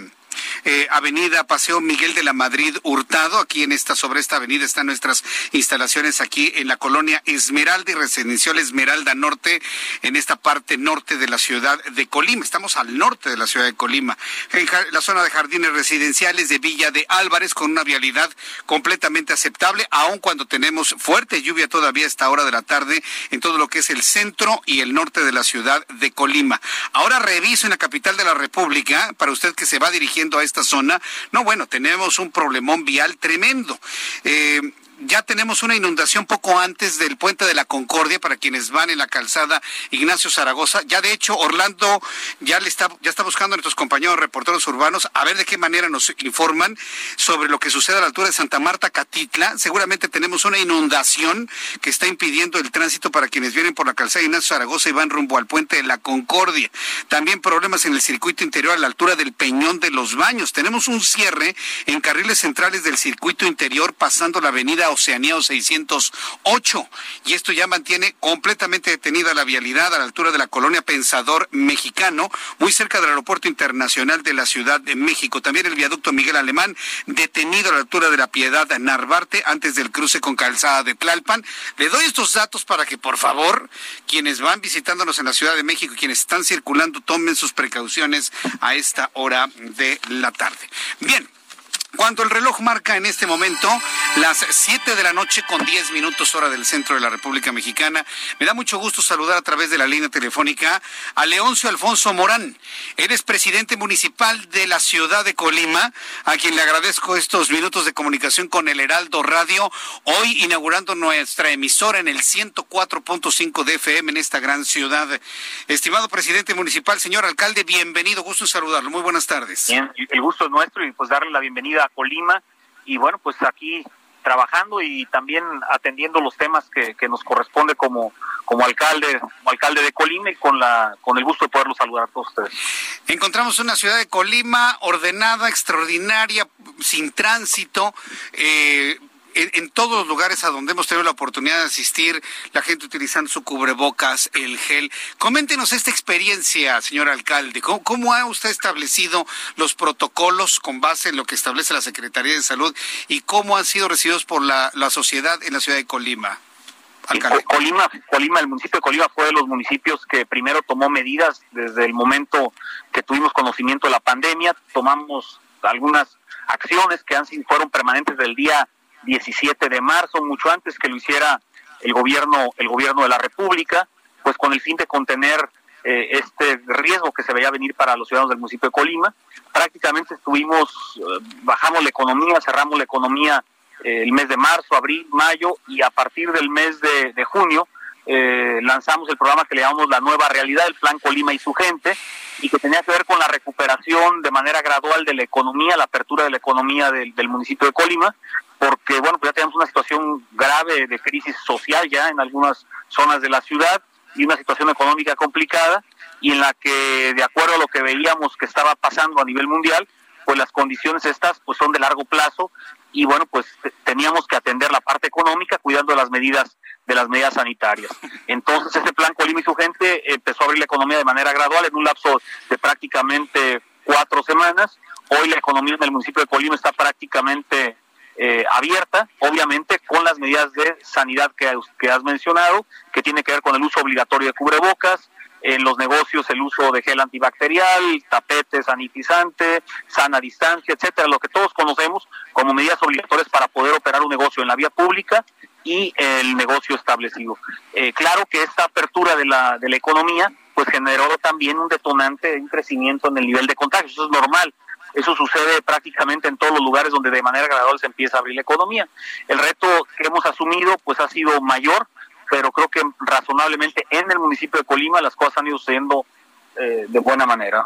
Speaker 1: eh, Avenida Paseo Miguel de la Madrid Hurtado. Aquí en esta, sobre esta avenida están nuestras instalaciones aquí en la colonia Esmeralda y Residencial Esmeralda Norte, en esta parte norte de la ciudad de Colima. Estamos al norte de la ciudad de Colima. En la zona de jardines residenciales de Villa de Álvarez con una vialidad completamente aceptable, aun cuando tenemos fuerte lluvia todavía a esta hora de la tarde en todo lo que es el centro y el norte de la ciudad de Colima. Ahora reviso en la capital de la República, para usted que se va dirigiendo a esta zona, no, bueno, tenemos un problemón vial tremendo. Eh, ya tenemos una inundación poco antes del puente de la Concordia para quienes van en la calzada Ignacio Zaragoza. Ya de hecho Orlando ya le está ya está buscando a nuestros compañeros reporteros urbanos a ver de qué manera nos informan sobre lo que sucede a la altura de Santa Marta Catitla. Seguramente tenemos una inundación que está impidiendo el tránsito para quienes vienen por la calzada Ignacio Zaragoza y van rumbo al puente de la Concordia. También problemas en el circuito interior a la altura del Peñón de los Baños. Tenemos un cierre en carriles centrales del circuito interior pasando la avenida Oceanía 608. Y esto ya mantiene completamente detenida la vialidad a la altura de la colonia Pensador Mexicano, muy cerca del Aeropuerto Internacional de la Ciudad de México. También el viaducto Miguel Alemán, detenido a la altura de la Piedad Narvarte, antes del cruce con Calzada de Tlalpan. Le doy estos datos para que, por favor, quienes van visitándonos en la Ciudad de México, quienes están circulando, tomen sus precauciones a esta hora de la tarde. Bien. Cuando el reloj marca en este momento las 7 de la noche con 10 minutos hora del centro de la República Mexicana, me da mucho gusto saludar a través de la línea telefónica a Leoncio Alfonso Morán. Eres presidente municipal de la ciudad de Colima, a quien le agradezco estos minutos de comunicación con el Heraldo Radio, hoy inaugurando nuestra emisora en el 104.5 de FM en esta gran ciudad. Estimado presidente municipal, señor alcalde, bienvenido, gusto en saludarlo. Muy buenas tardes.
Speaker 15: Bien, el gusto es nuestro y pues darle la bienvenida a Colima y bueno, pues aquí trabajando y también atendiendo los temas que, nos corresponde como, como alcalde, como alcalde de Colima y con la, con el gusto de poderlos saludar a todos ustedes.
Speaker 1: Encontramos una ciudad de Colima ordenada, extraordinaria, sin tránsito, eh, en, todos los lugares a donde hemos tenido la oportunidad de asistir, la gente utilizando su cubrebocas, el gel. Coméntenos esta experiencia, señor alcalde. ¿Cómo, ha usted establecido los protocolos con base en lo que establece la Secretaría de Salud y cómo han sido recibidos por la, sociedad en la ciudad de Colima?
Speaker 15: Alcalde. Colima, Colima, el municipio de Colima fue de los municipios que primero tomó medidas desde el momento que tuvimos conocimiento de la pandemia. Tomamos algunas acciones que han, fueron permanentes del día 17 de marzo, mucho antes que lo hiciera el gobierno, el gobierno de la República, pues con el fin de contener eh, este riesgo que se veía venir para los ciudadanos del municipio de Colima. Prácticamente estuvimos, eh, bajamos la economía, cerramos la economía eh, el mes de marzo, abril, mayo y a partir del mes de, de junio lanzamos el programa que le llamamos La Nueva Realidad, el Plan Colima y su gente, y que tenía que ver con la recuperación de manera gradual de la economía, la apertura de la economía del, del municipio de Colima, porque bueno, pues ya tenemos una situación grave de crisis social ya en algunas zonas de la ciudad y una situación económica complicada y en la que de acuerdo a lo que veíamos que estaba pasando a nivel mundial, pues las condiciones estas pues son de largo plazo y bueno, pues teníamos que atender la parte económica cuidando las medidas de las medidas sanitarias. Entonces, ese plan Colima y su gente empezó a abrir la economía de manera gradual en un lapso de prácticamente cuatro semanas. Hoy la economía del municipio de Colima está prácticamente eh, abierta, obviamente con las medidas de sanidad que, has mencionado, que tiene que ver con el uso obligatorio de cubrebocas, en los negocios el uso de gel antibacterial, tapete sanitizante, sana distancia, etcétera, lo que todos conocemos como medidas obligatorias para poder operar un negocio en la vía pública y el negocio establecido. Eh, claro que esta apertura de la, de la economía pues generó también un detonante, un crecimiento en el nivel de contagios, eso es normal. Eso sucede prácticamente en todos los lugares donde de manera gradual se empieza a abrir la economía. El reto que hemos asumido pues ha sido mayor, pero creo que razonablemente en el municipio de Colima las cosas han ido sucediendo eh, de buena manera.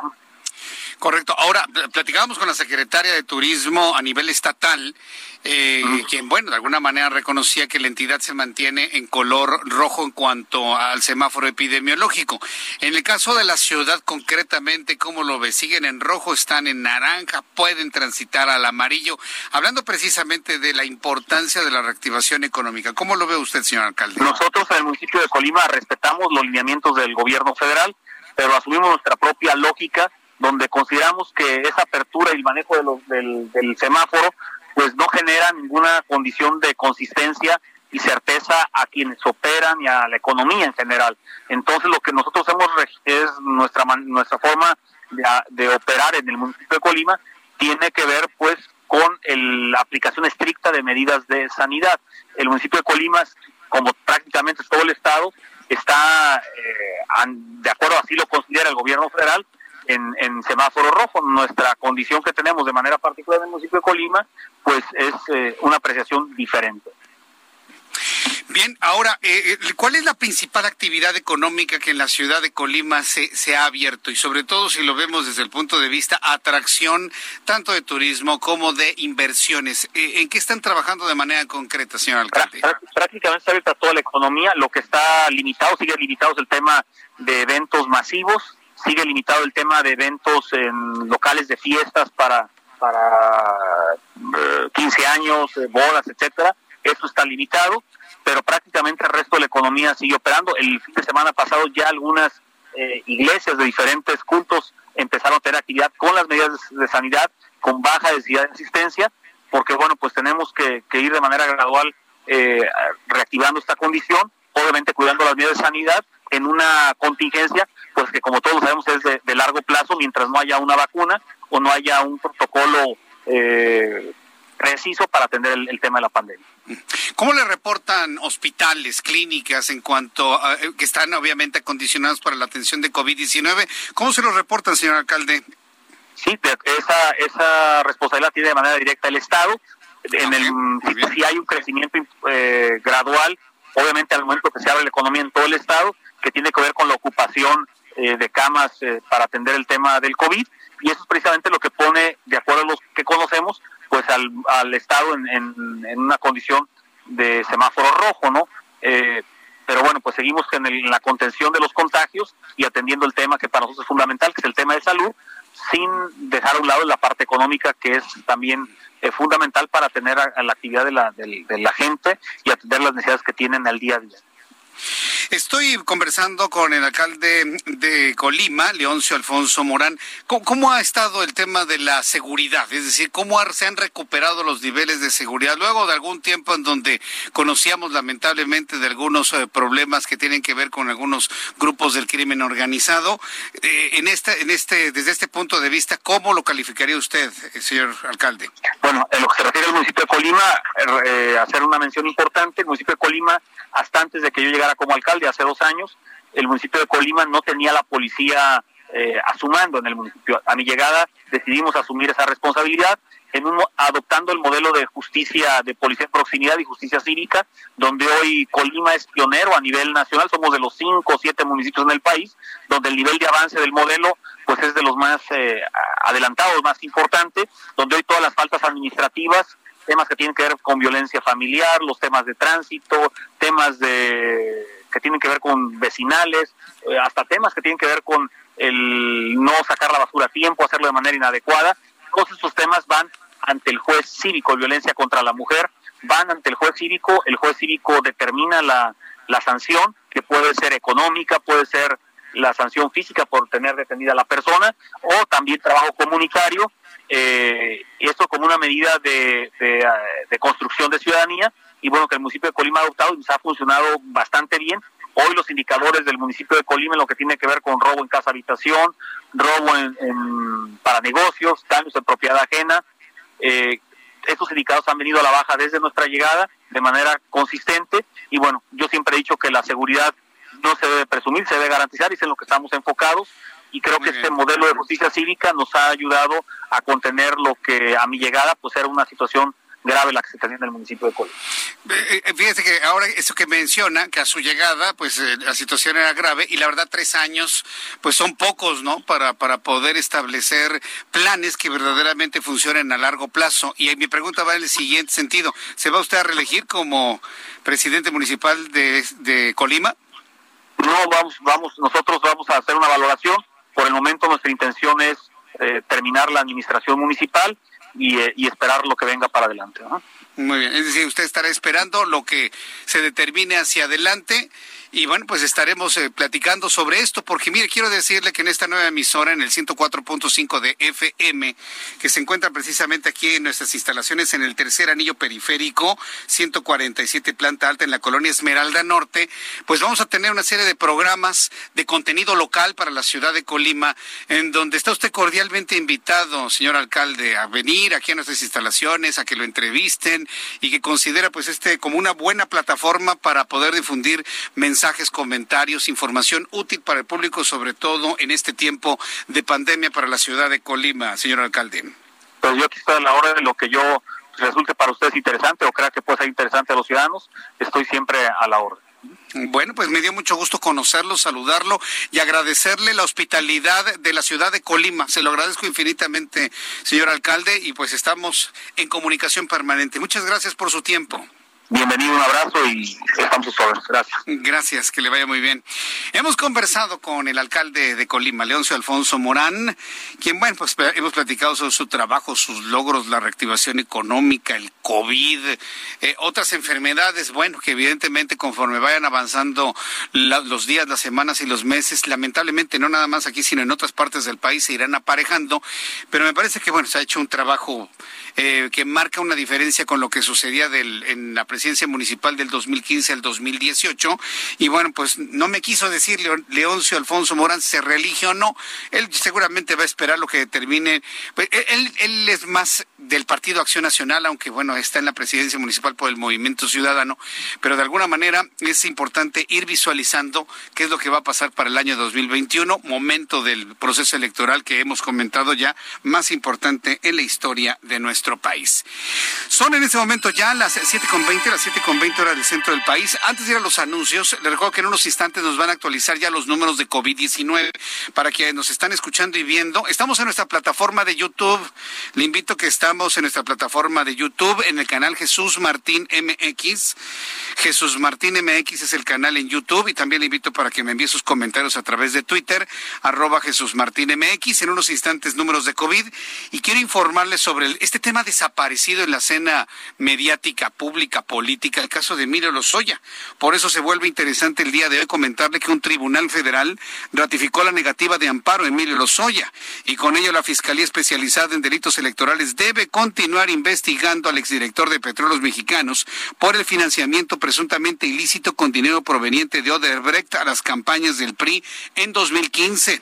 Speaker 1: Correcto. Ahora, platicábamos con la secretaria de Turismo a nivel estatal, eh, quien, bueno, de alguna manera reconocía que la entidad se mantiene en color rojo en cuanto al semáforo epidemiológico. En el caso de la ciudad, concretamente, ¿cómo lo ve? ¿Siguen en rojo? ¿Están en naranja? ¿Pueden transitar al amarillo? Hablando precisamente de la importancia de la reactivación económica, ¿cómo lo ve usted, señor alcalde?
Speaker 15: Nosotros en el municipio de Colima respetamos los lineamientos del gobierno federal, pero asumimos nuestra propia lógica donde consideramos que esa apertura y el manejo de los, del, semáforo pues no genera ninguna condición de consistencia y certeza a quienes operan y a la economía en general. Entonces lo que nosotros hemos es nuestra nuestra forma de, operar en el municipio de Colima tiene que ver pues con la aplicación estricta de medidas de sanidad. El municipio de Colima, como prácticamente todo el estado, está eh, de acuerdo así lo considera el gobierno federal en, semáforo rojo. Nuestra condición que tenemos de manera particular en el municipio de Colima, pues es eh, una apreciación diferente.
Speaker 1: Bien, ahora, eh, eh, ¿cuál es la principal actividad económica que en la ciudad de Colima se, se, ha abierto? Y sobre todo si lo vemos desde el punto de vista atracción, tanto de turismo como de inversiones. ¿En qué están trabajando de manera concreta, señor alcalde?
Speaker 15: Prácticamente está abierta toda la economía. Lo que está limitado, sigue limitado es el tema de eventos masivos sigue limitado el tema de eventos en locales de fiestas para para 15 eh, años, eh, bodas, etcétera. Eso está limitado, pero prácticamente el resto de la economía sigue operando. El fin de semana pasado ya algunas eh, iglesias de diferentes cultos empezaron a tener actividad con las medidas de, sanidad, con baja densidad de asistencia, porque bueno, pues tenemos que, ir de manera gradual reactivando esta condición, obviamente cuidando las medidas de sanidad en una contingencia pues que como todos sabemos es de, largo plazo mientras no haya una vacuna o no haya un protocolo eh, preciso para atender el, tema de la pandemia.
Speaker 1: ¿Cómo le reportan hospitales, clínicas en cuanto a, eh, que están obviamente acondicionados para la atención de COVID-19? ¿Cómo se lo reportan, señor alcalde?
Speaker 15: Sí, esa, esa responsabilidad tiene de manera directa el Estado. En el, si, hay un crecimiento eh, gradual, obviamente al momento que se abre la economía en todo el Estado, que tiene que ver con la ocupación eh, de camas eh, para atender el tema del COVID y eso es precisamente lo que pone, de acuerdo a los que conocemos, pues al, al Estado en, una condición de semáforo rojo, ¿no? Eh, pero bueno, pues seguimos en, la contención de los contagios y atendiendo el tema que para nosotros es fundamental, que es el tema de salud, sin dejar a un lado la parte económica que es también eh, fundamental para tener a, la actividad de la, de gente y atender las necesidades que tienen al día a día.
Speaker 1: Estoy conversando con el alcalde de Colima, Leoncio Alfonso Morán. ¿Cómo, ha estado el tema de la seguridad? Es decir, ¿cómo se han recuperado los niveles de seguridad luego de algún tiempo en donde conocíamos lamentablemente de algunos eh, problemas que tienen que ver con algunos grupos del crimen organizado? Eh, en este, en este, desde este punto de vista, ¿cómo lo calificaría usted, eh, señor alcalde?
Speaker 15: Bueno, en lo que se refiere al municipio de Colima, hacer una mención importante, el municipio de Colima, hasta antes de que yo llegara como alcalde, de hace dos años, el municipio de Colima no tenía la policía eh, asumando en el municipio. A mi llegada decidimos asumir esa responsabilidad en un, adoptando el modelo de justicia de policía en proximidad y justicia cívica, donde hoy Colima es pionero a nivel nacional, somos de los cinco o siete municipios en el país, donde el nivel de avance del modelo pues es de los más eh, adelantados, más importantes, donde hoy todas las faltas administrativas temas que tienen que ver con violencia familiar, los temas de tránsito, temas de que tienen que ver con vecinales, eh, hasta temas que tienen que ver con el no sacar la basura a tiempo, hacerlo de manera inadecuada. Todos estos temas van ante el juez cívico, violencia contra la mujer, van ante el juez cívico, el juez cívico determina la, la sanción, que puede ser económica, puede ser la sanción física por tener detenida a la persona, o también trabajo comunitario, eh, esto como una medida de, de, de construcción de ciudadanía, y bueno, que el municipio de Colima ha adoptado y nos ha funcionado bastante bien. Hoy los indicadores del municipio de Colima en lo que tiene que ver con robo en casa habitación, robo en, para negocios, daños en propiedad ajena, eh, estos indicadores han venido a la baja desde nuestra llegada de manera consistente y bueno, yo siempre he dicho que la seguridad no se debe presumir, se debe garantizar y es en lo que estamos enfocados y creo que este modelo de justicia cívica nos ha ayudado a contener lo que a mi llegada pues era una situación grave la que se tenía en el municipio de Colima.
Speaker 1: Eh, eh, fíjese que ahora eso que menciona, que a su llegada, pues eh, la situación era grave y la verdad tres años, pues son pocos, ¿no? Para, para poder establecer planes que verdaderamente funcionen a largo plazo. Y mi pregunta va en el siguiente sentido. ¿Se va usted a reelegir como presidente municipal de, de Colima?
Speaker 15: No, vamos, vamos, nosotros vamos a hacer una valoración. Por el momento nuestra intención es terminar la administración municipal eh, y, esperar lo que venga para adelante.
Speaker 1: Muy bien, es decir, usted estará esperando lo que se determine hacia adelante y bueno, pues estaremos eh, platicando sobre esto, porque mire, quiero decirle que en esta nueva emisora, en el 104.5 de FM, que se encuentra precisamente aquí en nuestras instalaciones en el tercer anillo periférico, 147 planta alta en la colonia Esmeralda Norte, pues vamos a tener una serie de programas de contenido local para la ciudad de Colima, en donde está usted cordialmente invitado, señor alcalde, a venir aquí a nuestras instalaciones, a que lo entrevisten y que considera pues este como una buena plataforma para poder difundir mensajes mensajes, comentarios, información útil para el público, sobre todo en este tiempo de pandemia para la ciudad de Colima, señor alcalde.
Speaker 15: Pues yo aquí estoy a la hora de lo que yo resulte para ustedes interesante o crea que puede ser interesante a los ciudadanos, estoy siempre a la orden.
Speaker 1: Bueno, pues me dio mucho gusto conocerlo, saludarlo y agradecerle la hospitalidad de la ciudad de Colima. Se lo agradezco infinitamente, señor alcalde, y pues estamos en comunicación permanente. Muchas gracias por su tiempo.
Speaker 15: Bienvenido, un abrazo y estamos sus Gracias.
Speaker 1: Gracias, que le vaya muy bien. Hemos conversado con el alcalde de Colima, Leoncio Alfonso Morán, quien, bueno, pues hemos platicado sobre su trabajo, sus logros, la reactivación económica, el COVID, eh, otras enfermedades, bueno, que evidentemente conforme vayan avanzando los días, las semanas y los meses, lamentablemente no nada más aquí, sino en otras partes del país se irán aparejando, pero me parece que, bueno, se ha hecho un trabajo eh, que marca una diferencia con lo que sucedía del, en la presidencia municipal del 2015 al 2018. Y bueno, pues no me quiso decir Leoncio Alfonso Morán se reelige o no. Él seguramente va a esperar lo que determine. Pues, él, él es más del Partido Acción Nacional, aunque bueno, está en la presidencia municipal por el Movimiento Ciudadano, pero de alguna manera es importante ir visualizando qué es lo que va a pasar para el año 2021, momento del proceso electoral que hemos comentado ya, más importante en la historia de nuestro país. Son en este momento ya las 7.20 exactamente las 7 con 20 horas del centro del país. Antes de ir a los anuncios, le recuerdo que en unos instantes nos van a actualizar ya los números de COVID-19 para que nos están escuchando y viendo. Estamos en nuestra plataforma de YouTube. Le invito que estamos en nuestra plataforma de YouTube, en el canal Jesús Martín MX. Jesús Martín MX es el canal en YouTube y también le invito para que me envíe sus comentarios a través de Twitter, arroba Jesús Martín MX. En unos instantes, números de COVID. Y quiero informarles sobre este tema desaparecido en la escena mediática, pública, política, el caso de Emilio Lozoya. Por eso se vuelve interesante el día de hoy comentarle que un tribunal federal ratificó la negativa de amparo a Emilio Lozoya y con ello la Fiscalía Especializada en Delitos Electorales debe continuar investigando al exdirector de Petróleos Mexicanos por el financiamiento presuntamente ilícito con dinero proveniente de Odebrecht a las campañas del PRI en 2015.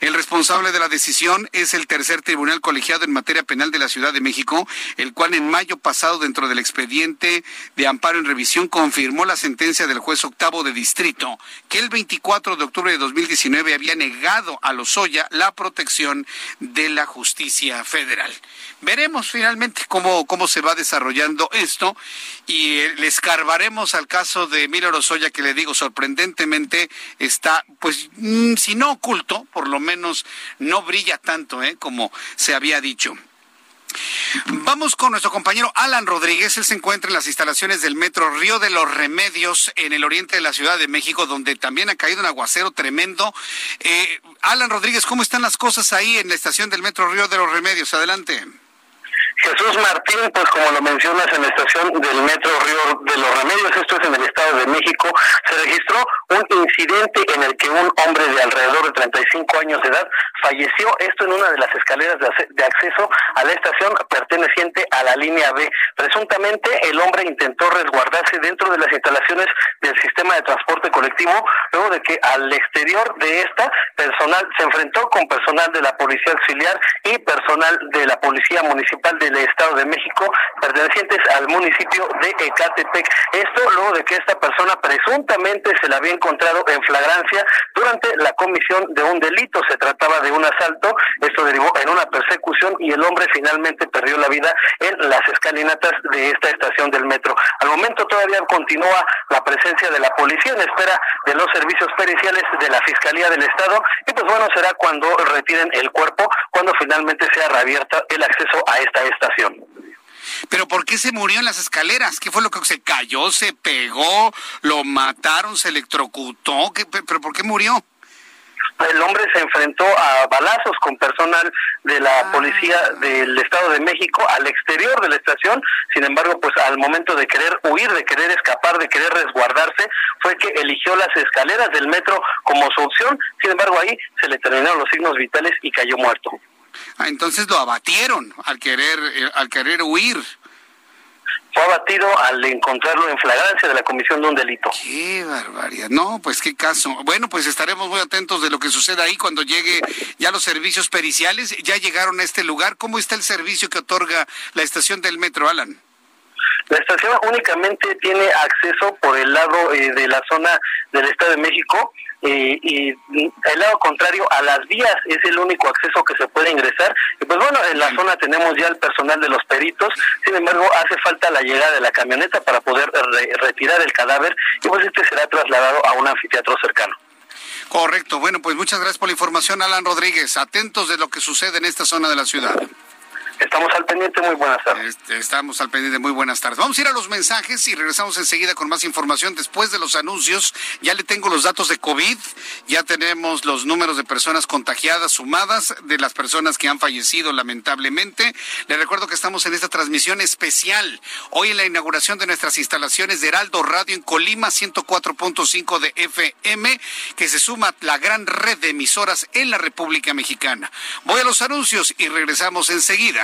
Speaker 1: El responsable de la decisión es el tercer tribunal colegiado en materia penal de la Ciudad de México, el cual en mayo pasado dentro del expediente de amparo en revisión confirmó la sentencia del juez octavo de distrito que el 24 de octubre de 2019 había negado a Lozoya la protección de la justicia federal. Veremos finalmente cómo, cómo se va desarrollando esto y eh, le escarbaremos al caso de Emilio Lozoya que le digo sorprendentemente está pues mm, si no oculto por lo menos no brilla tanto ¿eh? como se había dicho. Vamos con nuestro compañero Alan Rodríguez. Él se encuentra en las instalaciones del Metro Río de los Remedios en el oriente de la Ciudad de México, donde también ha caído un aguacero tremendo. Eh, Alan Rodríguez, ¿cómo están las cosas ahí en la estación del Metro Río de los Remedios? Adelante.
Speaker 8: Jesús Martín, pues como lo mencionas en la estación del Metro Río de los Remedios, esto es en el Estado de México, se registró un incidente en el que un hombre de alrededor de 35 años de edad falleció, esto en una de las escaleras de acceso a la estación perteneciente a la línea B. Presuntamente el hombre intentó resguardarse dentro de las instalaciones del sistema de transporte colectivo, luego de que al exterior de esta personal se enfrentó con personal de la Policía Auxiliar y personal de la Policía Municipal del Estado de México pertenecientes al municipio de Ecatepec. Esto luego de que esta persona presuntamente se la había encontrado en flagrancia durante la comisión de un delito. Se trataba de un asalto. Esto derivó en una persecución y el hombre finalmente perdió la vida en las escalinatas de esta estación del metro. Al momento todavía continúa la presencia de la policía en espera de los servicios periciales de la Fiscalía del Estado y pues bueno, será cuando retiren el cuerpo, cuando finalmente sea reabierta el acceso a esta estación.
Speaker 1: Pero ¿por qué se murió en las escaleras? ¿Qué fue lo que se cayó, se pegó, lo mataron, se electrocutó? ¿Pero por qué murió?
Speaker 8: el hombre se enfrentó a balazos con personal de la ah. policía del Estado de México al exterior de la estación. Sin embargo, pues al momento de querer huir, de querer escapar, de querer resguardarse, fue que eligió las escaleras del metro como su opción. Sin embargo, ahí se le terminaron los signos vitales y cayó muerto.
Speaker 1: Ah, entonces lo abatieron al querer, eh, al querer huir.
Speaker 8: Fue abatido al encontrarlo en flagrancia de la comisión de un delito.
Speaker 1: Qué barbaridad. No, pues qué caso. Bueno, pues estaremos muy atentos de lo que suceda ahí cuando llegue ya los servicios periciales. Ya llegaron a este lugar. ¿Cómo está el servicio que otorga la estación del metro, Alan?
Speaker 8: La estación únicamente tiene acceso por el lado eh, de la zona del Estado de México eh, y el lado contrario a las vías es el único acceso que se puede ingresar. Y pues bueno, en la zona tenemos ya el personal de los peritos, sin embargo hace falta la llegada de la camioneta para poder retirar el cadáver y pues este será trasladado a un anfiteatro cercano.
Speaker 1: Correcto. Bueno, pues muchas gracias por la información, Alan Rodríguez. Atentos de lo que sucede en esta zona de la ciudad.
Speaker 8: Estamos al pendiente, muy buenas tardes.
Speaker 1: Este, estamos al pendiente, muy buenas tardes. Vamos a ir a los mensajes y regresamos enseguida con más información. Después de los anuncios, ya le tengo los datos de COVID, ya tenemos los números de personas contagiadas sumadas, de las personas que han fallecido lamentablemente. Le recuerdo que estamos en esta transmisión especial, hoy en la inauguración de nuestras instalaciones de Heraldo Radio en Colima, 104.5 de FM, que se suma la gran red de emisoras en la República Mexicana. Voy a los anuncios y regresamos enseguida.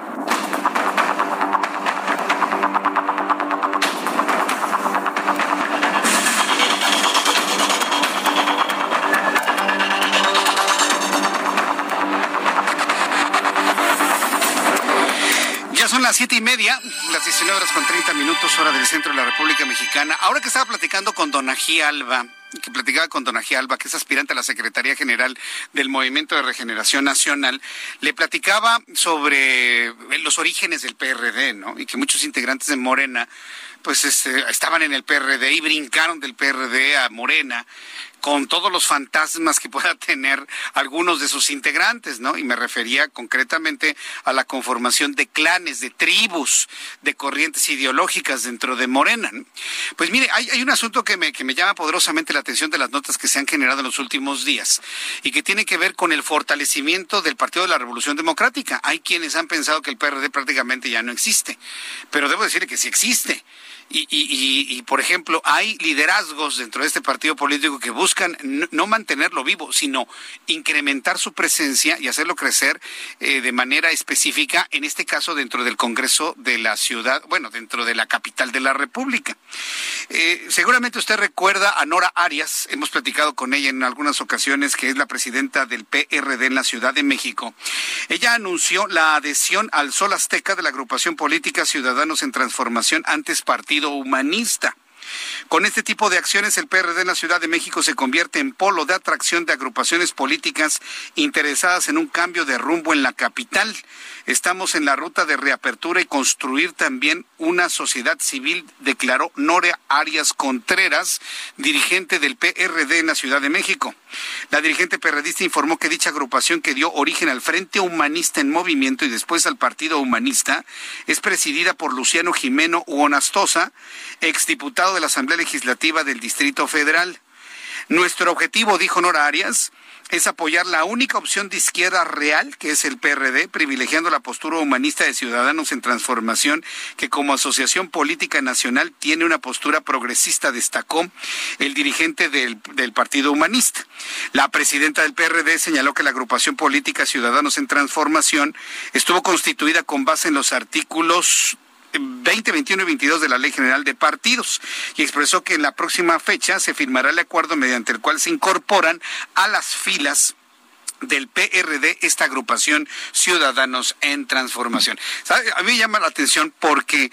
Speaker 1: Las siete y media, las 19 horas con 30 minutos, hora del centro de la República Mexicana. Ahora que estaba platicando con Don Ají Alba, que platicaba con Don Ají Alba, que es aspirante a la Secretaría General del Movimiento de Regeneración Nacional, le platicaba sobre los orígenes del PRD, ¿no? Y que muchos integrantes de Morena, pues este, estaban en el PRD y brincaron del PRD a Morena con todos los fantasmas que [LAUGHS] pueda tener algunos de sus integrantes, ¿no? Y me refería concretamente a la conformación de clanes, de tribus, de corrientes ideológicas dentro de Morena. Pues mire, hay, un asunto que me, que me llama poderosamente la atención de las notas que se han generado en los últimos días y que tiene que ver con el fortalecimiento del Partido de la Revolución Democrática. Hay quienes han pensado que el PRD prácticamente ya no existe, pero debo decir que sí existe. Y, y, y, por ejemplo, hay liderazgos dentro de este partido político que buscan no, mantenerlo vivo, sino incrementar su presencia y hacerlo crecer eh, de manera específica, en este caso dentro del Congreso de la ciudad, bueno, dentro de la capital de la República. Eh, seguramente usted recuerda a Nora Arias, hemos platicado con ella en algunas ocasiones, que es la presidenta del PRD en la Ciudad de México. Ella anunció la adhesión al Sol Azteca de la agrupación política Ciudadanos en Transformación, antes partido humanista. Con este tipo de acciones, el PRD en la Ciudad de México se convierte en polo de atracción de agrupaciones políticas interesadas en un cambio de rumbo en la capital. Estamos en la ruta de reapertura y construir también una sociedad civil, declaró Nora Arias Contreras, dirigente del PRD en la Ciudad de México. La dirigente perredista informó que dicha agrupación que dio origen al Frente Humanista en Movimiento y después al Partido Humanista es presidida por Luciano Jimeno Uonastosa, exdiputado de la Asamblea Legislativa del Distrito Federal. Nuestro objetivo, dijo Nora Arias, es apoyar la única opción de izquierda real, que es el PRD, privilegiando la postura humanista de Ciudadanos en Transformación, que como asociación política nacional tiene una postura progresista, destacó el dirigente del, del Partido Humanista. La presidenta del PRD señaló que la agrupación política Ciudadanos en Transformación estuvo constituida con base en los artículos 20, 21 y 22 de la Ley General de Partidos y expresó que en la próxima fecha se firmará el acuerdo mediante el cual se incorporan a las filas del PRD, esta agrupación Ciudadanos en Transformación. A mí me llama la atención porque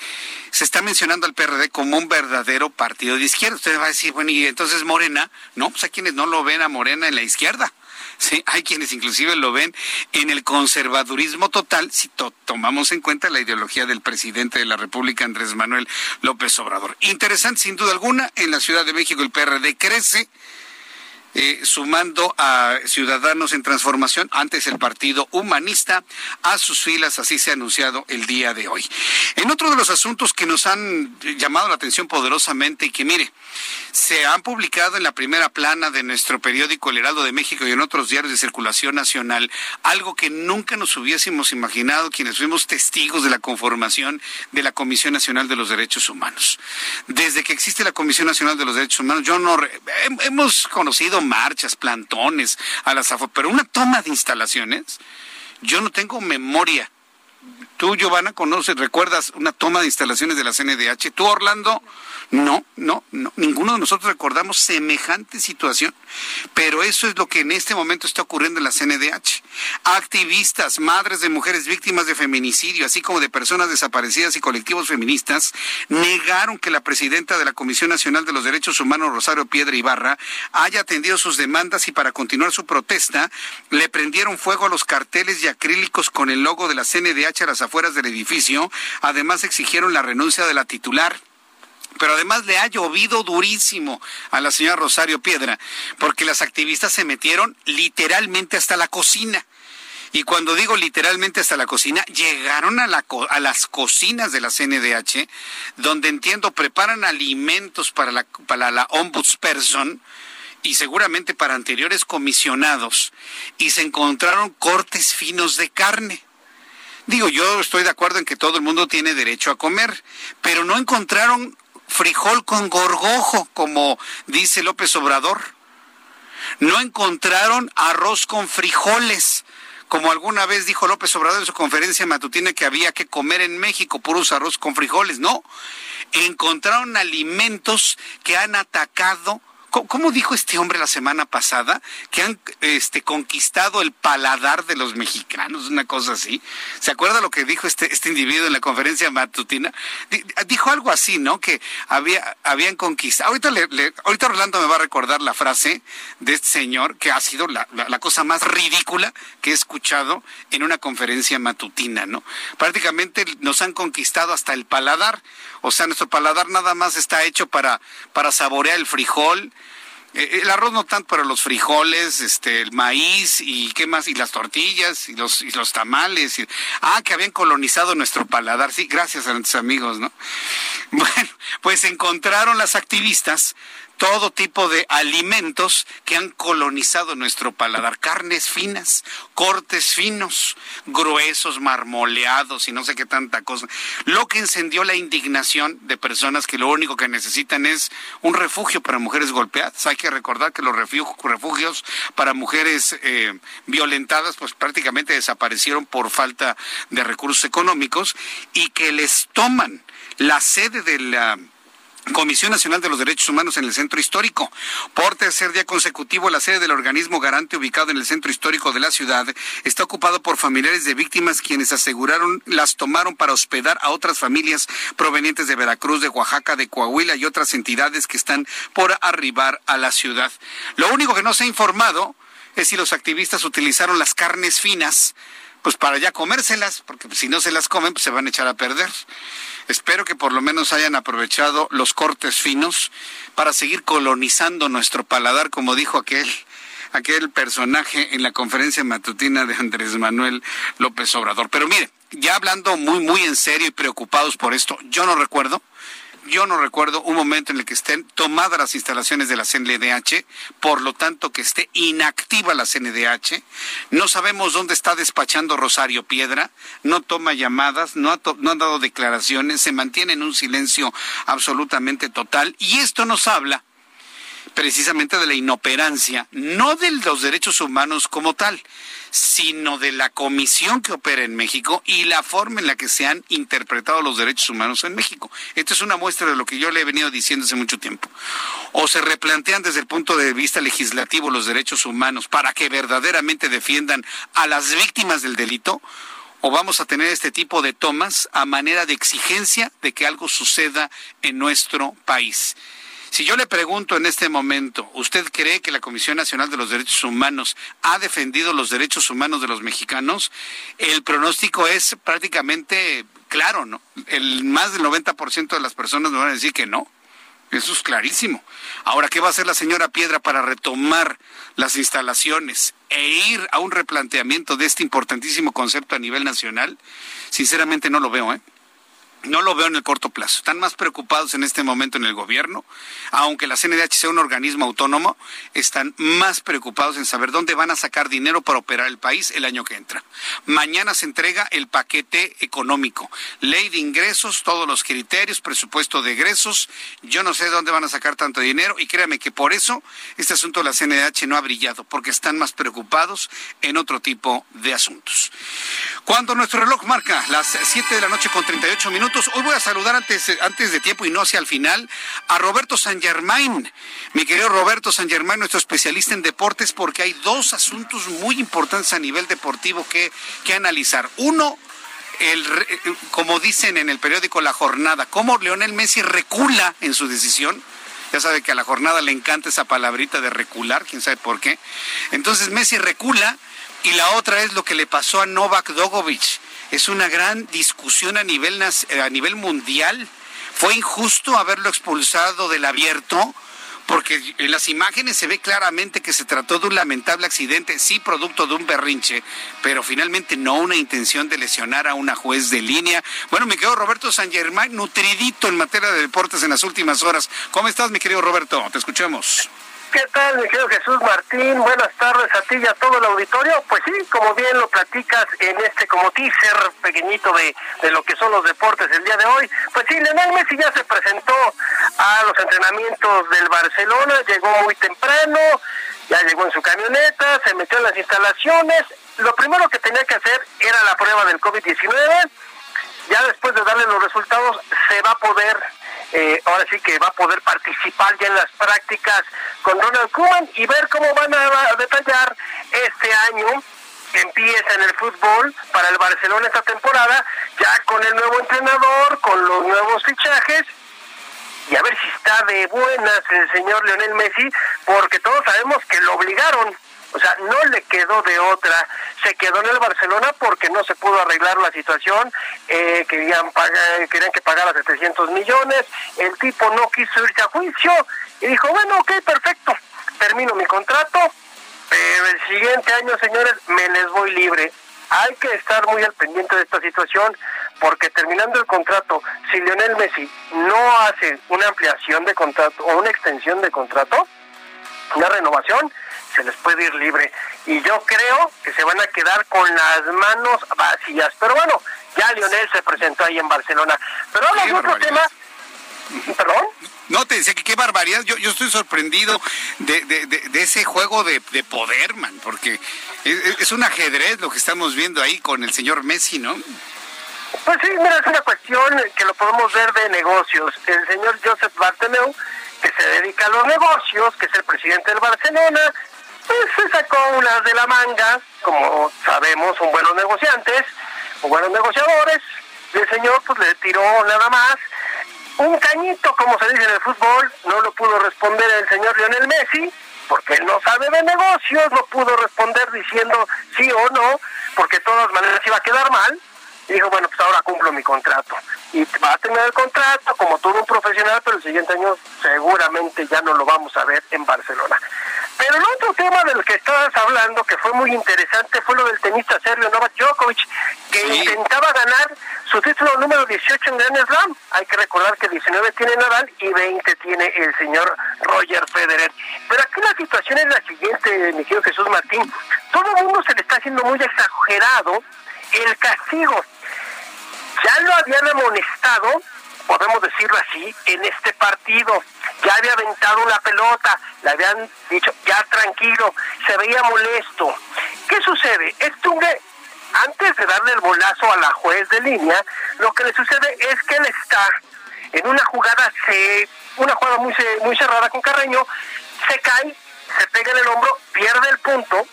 Speaker 1: se está mencionando al PRD como un verdadero partido de izquierda. Usted va a decir, bueno, y entonces Morena, no, pues hay quienes no lo ven a Morena en la izquierda. Sí, hay quienes inclusive lo ven en el conservadurismo total si tomamos en cuenta la ideología del presidente de la República, Andrés Manuel López Obrador. Interesante, sin duda alguna, en la Ciudad de México el PRD crece eh, sumando a Ciudadanos en Transformación, antes el Partido Humanista, a sus filas, así se ha anunciado el día de hoy. En otro de los asuntos que nos han llamado la atención poderosamente y que mire, se han publicado en la primera plana de nuestro periódico El Heraldo de México y en otros diarios de circulación nacional, algo que nunca nos hubiésemos imaginado quienes fuimos testigos de la conformación de la Comisión Nacional de los Derechos Humanos. Desde que existe la Comisión Nacional de los Derechos Humanos, yo no hemos conocido marchas, plantones, a las pero una toma de instalaciones, yo no tengo memoria. Tú, Giovanna, conoces, recuerdas una toma de instalaciones de la CNDH. Tú, Orlando, no, no, no, ninguno de nosotros recordamos semejante situación, pero eso es lo que en este momento está ocurriendo en la CNDH. Activistas, madres de mujeres víctimas de feminicidio, así como de personas desaparecidas y colectivos feministas, negaron que la presidenta de la Comisión Nacional de los Derechos Humanos, Rosario Piedra Ibarra, haya atendido sus demandas y para continuar su protesta, le prendieron fuego a los carteles y acrílicos con el logo de la CNDH a las afueras del edificio. Además, exigieron la renuncia de la titular pero además le ha llovido durísimo a la señora Rosario Piedra, porque las activistas se metieron literalmente hasta la cocina. Y cuando digo literalmente hasta la cocina, llegaron a, la, a las cocinas de la CNDH, donde entiendo preparan alimentos para la, para la ombudsperson y seguramente para anteriores comisionados, y se encontraron cortes finos de carne. Digo, yo estoy de acuerdo en que todo el mundo tiene derecho a comer, pero no encontraron frijol con gorgojo, como dice López Obrador. No encontraron arroz con frijoles, como alguna vez dijo López Obrador en su conferencia matutina que había que comer en México puros arroz con frijoles. No, encontraron alimentos que han atacado ¿Cómo dijo este hombre la semana pasada? Que han este, conquistado el paladar de los mexicanos, una cosa así. ¿Se acuerda lo que dijo este, este individuo en la conferencia matutina? Dijo algo así, ¿no? Que había, habían conquistado. Ahorita, le, ahorita Rolando me va a recordar la frase de este señor, que ha sido la, la cosa más ridícula que he escuchado en una conferencia matutina, ¿no? Prácticamente nos han conquistado hasta el paladar. O sea, nuestro paladar nada más está hecho para, para saborear el frijol, eh, el arroz no tanto para los frijoles, este, el maíz y qué más, y las tortillas y los, y los tamales. Y, ah, que habían colonizado nuestro paladar. Sí, gracias a nuestros amigos, ¿no? [LAUGHS] Bueno, pues encontraron las activistas todo tipo de alimentos que han colonizado nuestro paladar, carnes finas, cortes finos, gruesos, marmoleados y no sé qué tanta cosa. Lo que encendió la indignación de personas que lo único que necesitan es un refugio para mujeres golpeadas. Hay que recordar que los refugios para mujeres eh, violentadas pues prácticamente desaparecieron por falta de recursos económicos y que les toman la sede de la Comisión Nacional de los Derechos Humanos en el Centro Histórico. Por tercer día consecutivo, la sede del organismo garante ubicado en el Centro Histórico de la ciudad está ocupado por familiares de víctimas quienes aseguraron las tomaron para hospedar a otras familias provenientes de Veracruz, de Oaxaca, de Coahuila y otras entidades que están por arribar a la ciudad. Lo único que no se ha informado es si los activistas utilizaron las carnes finas pues para ya comérselas, porque si no se las comen, pues se van a echar a perder. Espero que por lo menos hayan aprovechado los cortes finos para seguir colonizando nuestro paladar, como dijo aquel aquel personaje en la conferencia matutina de Andrés Manuel López Obrador. Pero mire, ya hablando muy, muy en serio y preocupados por esto, yo no recuerdo yo no recuerdo un momento en el que estén tomadas las instalaciones de la CNDH, por lo tanto que esté inactiva la CNDH. No sabemos dónde está despachando Rosario Piedra, no toma llamadas, no ha, no ha dado declaraciones, se mantiene en un silencio absolutamente total y esto nos habla precisamente de la inoperancia, no de los derechos humanos como tal, sino de la comisión que opera en México y la forma en la que se han interpretado los derechos humanos en México. Esta es una muestra de lo que yo le he venido diciendo hace mucho tiempo. O se replantean desde el punto de vista legislativo los derechos humanos para que verdaderamente defiendan a las víctimas del delito, o vamos a tener este tipo de tomas a manera de exigencia de que algo suceda en nuestro país. Si yo le pregunto en este momento, ¿usted cree que la Comisión Nacional de los Derechos Humanos ha defendido los derechos humanos de los mexicanos? El pronóstico es prácticamente claro, ¿no? El más del 90% de las personas me van a decir que no. Eso es clarísimo. Ahora, ¿qué va a hacer la señora Piedra para retomar las instalaciones e ir a un replanteamiento de este importantísimo concepto a nivel nacional? Sinceramente no lo veo, ¿eh? No lo veo en el corto plazo. Están más preocupados en este momento en el gobierno, aunque la CNDH sea un organismo autónomo, están más preocupados en saber dónde van a sacar dinero para operar el país el año que entra. Mañana se entrega el paquete económico, ley de ingresos, todos los criterios, presupuesto de egresos. Yo no sé dónde van a sacar tanto dinero y créame que por eso este asunto de la CNDH no ha brillado, porque están más preocupados en otro tipo de asuntos. Cuando nuestro reloj marca las 7 de la noche con 38 minutos, Hoy voy a saludar antes, antes de tiempo y no hacia el final a Roberto San Germain. Mi querido Roberto San Germain, nuestro especialista en deportes, porque hay dos asuntos muy importantes a nivel deportivo que, que analizar. Uno, el, como dicen en el periódico La Jornada, cómo Leonel Messi recula en su decisión. Ya sabe que a la jornada le encanta esa palabrita de recular, quién sabe por qué. Entonces Messi recula y la otra es lo que le pasó a Novak Djokovic es una gran discusión a nivel, a nivel mundial. Fue injusto haberlo expulsado del abierto porque en las imágenes se ve claramente que se trató de un lamentable accidente, sí producto de un berrinche, pero finalmente no una intención de lesionar a una juez de línea. Bueno, mi querido Roberto San Germán, nutridito en materia de deportes en las últimas horas. ¿Cómo estás, mi querido Roberto? Te escuchamos.
Speaker 16: ¿Qué tal, mi querido Jesús Martín? Buenas tardes a ti y a todo el auditorio. Pues sí, como bien lo platicas en este como teaser pequeñito de, de lo que son los deportes el día de hoy. Pues sí, Lionel Messi ya se presentó a los entrenamientos del Barcelona, llegó muy temprano, ya llegó en su camioneta, se metió en las instalaciones. Lo primero que tenía que hacer era la prueba del COVID-19. Ya después de darle los resultados, se va a poder eh, ahora sí que va a poder participar ya en las prácticas con Ronald Koeman y ver cómo van a detallar este año que empieza en el fútbol para el Barcelona esta temporada, ya con el nuevo entrenador, con los nuevos fichajes y a ver si está de buenas el señor Lionel Messi, porque todos sabemos que lo obligaron, o sea, no le quedó de otra, se quedó en el Barcelona porque no se pudo arreglar la situación, eh, querían, pagar, querían que pagara 700 millones, el tipo no quiso irse a juicio y dijo, bueno, ok, perfecto, termino mi contrato, pero el siguiente año, señores, me les voy libre. Hay que estar muy al pendiente de esta situación porque terminando el contrato, si Lionel Messi no hace una ampliación de contrato o una extensión de contrato, una renovación, se les puede ir libre. Y yo creo que se van a quedar con las manos vacías. Pero bueno, ya Lionel se presentó ahí en Barcelona. Pero ahora de otro tema. ¿Perdón?
Speaker 1: No, te decía que qué barbaridad. Yo, yo estoy sorprendido de, de, de, ese juego de, de, poder, man, porque es, es, un ajedrez lo que estamos viendo ahí con el señor Messi, ¿no?
Speaker 16: Pues sí, mira, es una cuestión que lo podemos ver de negocios. El señor Joseph Bartomeu, que se dedica a los negocios, que es el presidente del Barcelona, pues se sacó unas de la manga, como sabemos, son buenos negociantes, o buenos negociadores, y el señor pues le tiró nada más un cañito, como se dice en el fútbol, no lo pudo responder el señor Lionel Messi, porque él no sabe de negocios, no pudo responder diciendo sí o no, porque de todas maneras iba a quedar mal, y dijo, bueno, pues ahora cumplo mi contrato. Y va a tener el contrato como todo un profesional, pero el siguiente año seguramente ya no lo vamos a ver en Barcelona. Pero el otro tema del que estabas hablando, que fue muy interesante, fue lo del tenista serbio Novak Djokovic, que intentaba ganar su título número 18 en Grand Slam. Hay que recordar que 19 tiene Nadal y 20 tiene el señor Roger Federer. Pero aquí la situación es la siguiente, mi querido Jesús Martín. Todo el mundo se le está haciendo muy exagerado el castigo. Ya lo habían amonestado, podemos decirlo así, en este partido. Ya había aventado una pelota, le habían dicho, ya tranquilo, se veía molesto. ¿Qué sucede? Hombre, antes de darle el bolazo a la juez de línea, lo que le sucede es que él está en una jugada, se, una jugada muy, muy cerrada con Carreño, se cae, se pega en el hombro, pierde el punto,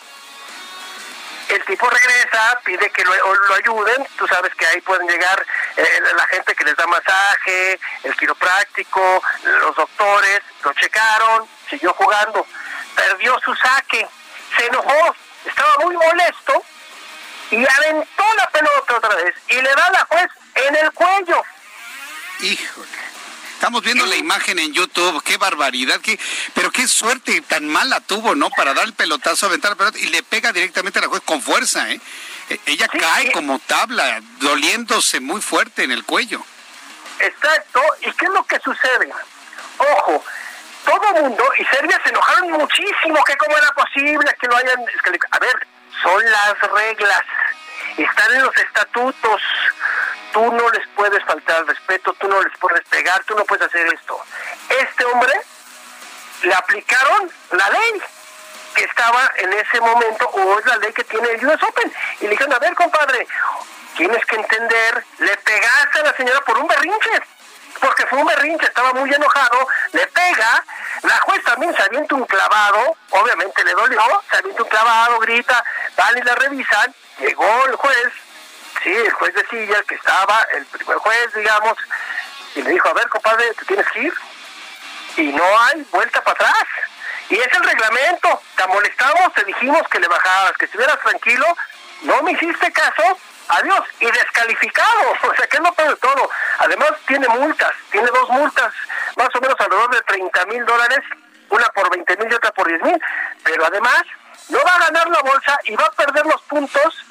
Speaker 16: el tipo regresa, pide que lo, ayuden, tú sabes que ahí pueden llegar eh, la gente que les da masaje, el quiropráctico, los doctores, lo checaron, siguió jugando, perdió su saque, se enojó, estaba muy molesto y aventó la pelota otra vez y le da la juez en el cuello.
Speaker 1: Híjole. Estamos viendo la imagen en YouTube, qué barbaridad, qué, pero qué suerte tan mala tuvo, ¿no? Para dar el pelotazo, aventar la pelota y le pega directamente a la juez con fuerza, ¿eh? E, ella sí, cae como tabla, doliéndose muy fuerte en el cuello.
Speaker 16: Exacto, ¿y qué es lo que sucede? Ojo, todo mundo, y Serbia se enojaron muchísimo, que cómo era posible que lo hayan... A ver, son las reglas, están en los estatutos, tú no les puedes faltar al respeto, tú no les puedes pegar, tú no puedes hacer esto. Este hombre le aplicaron la ley que estaba en ese momento, o es la ley que tiene el US Open, y le dijeron, a ver, compadre, tienes que entender, le pegaste a la señora por un berrinche, porque fue un berrinche, estaba muy enojado, le pega, la juez también se avienta un clavado, obviamente le dolió, se avienta un clavado, grita, van y la revisan, llegó el juez, sí, el juez de silla, que estaba, el primer juez, digamos, y le dijo, a ver, compadre, te tienes que ir, y no hay vuelta para atrás, y es el reglamento, te molestamos, te dijimos que le bajabas, que estuvieras tranquilo, no me hiciste caso, adiós, y descalificado, [LAUGHS] o sea que es lo todo. Además tiene multas, tiene dos multas, más o menos alrededor de 30 mil dólares, una por 20 mil y otra por 10 mil, pero además no va a ganar la bolsa y va a perder los puntos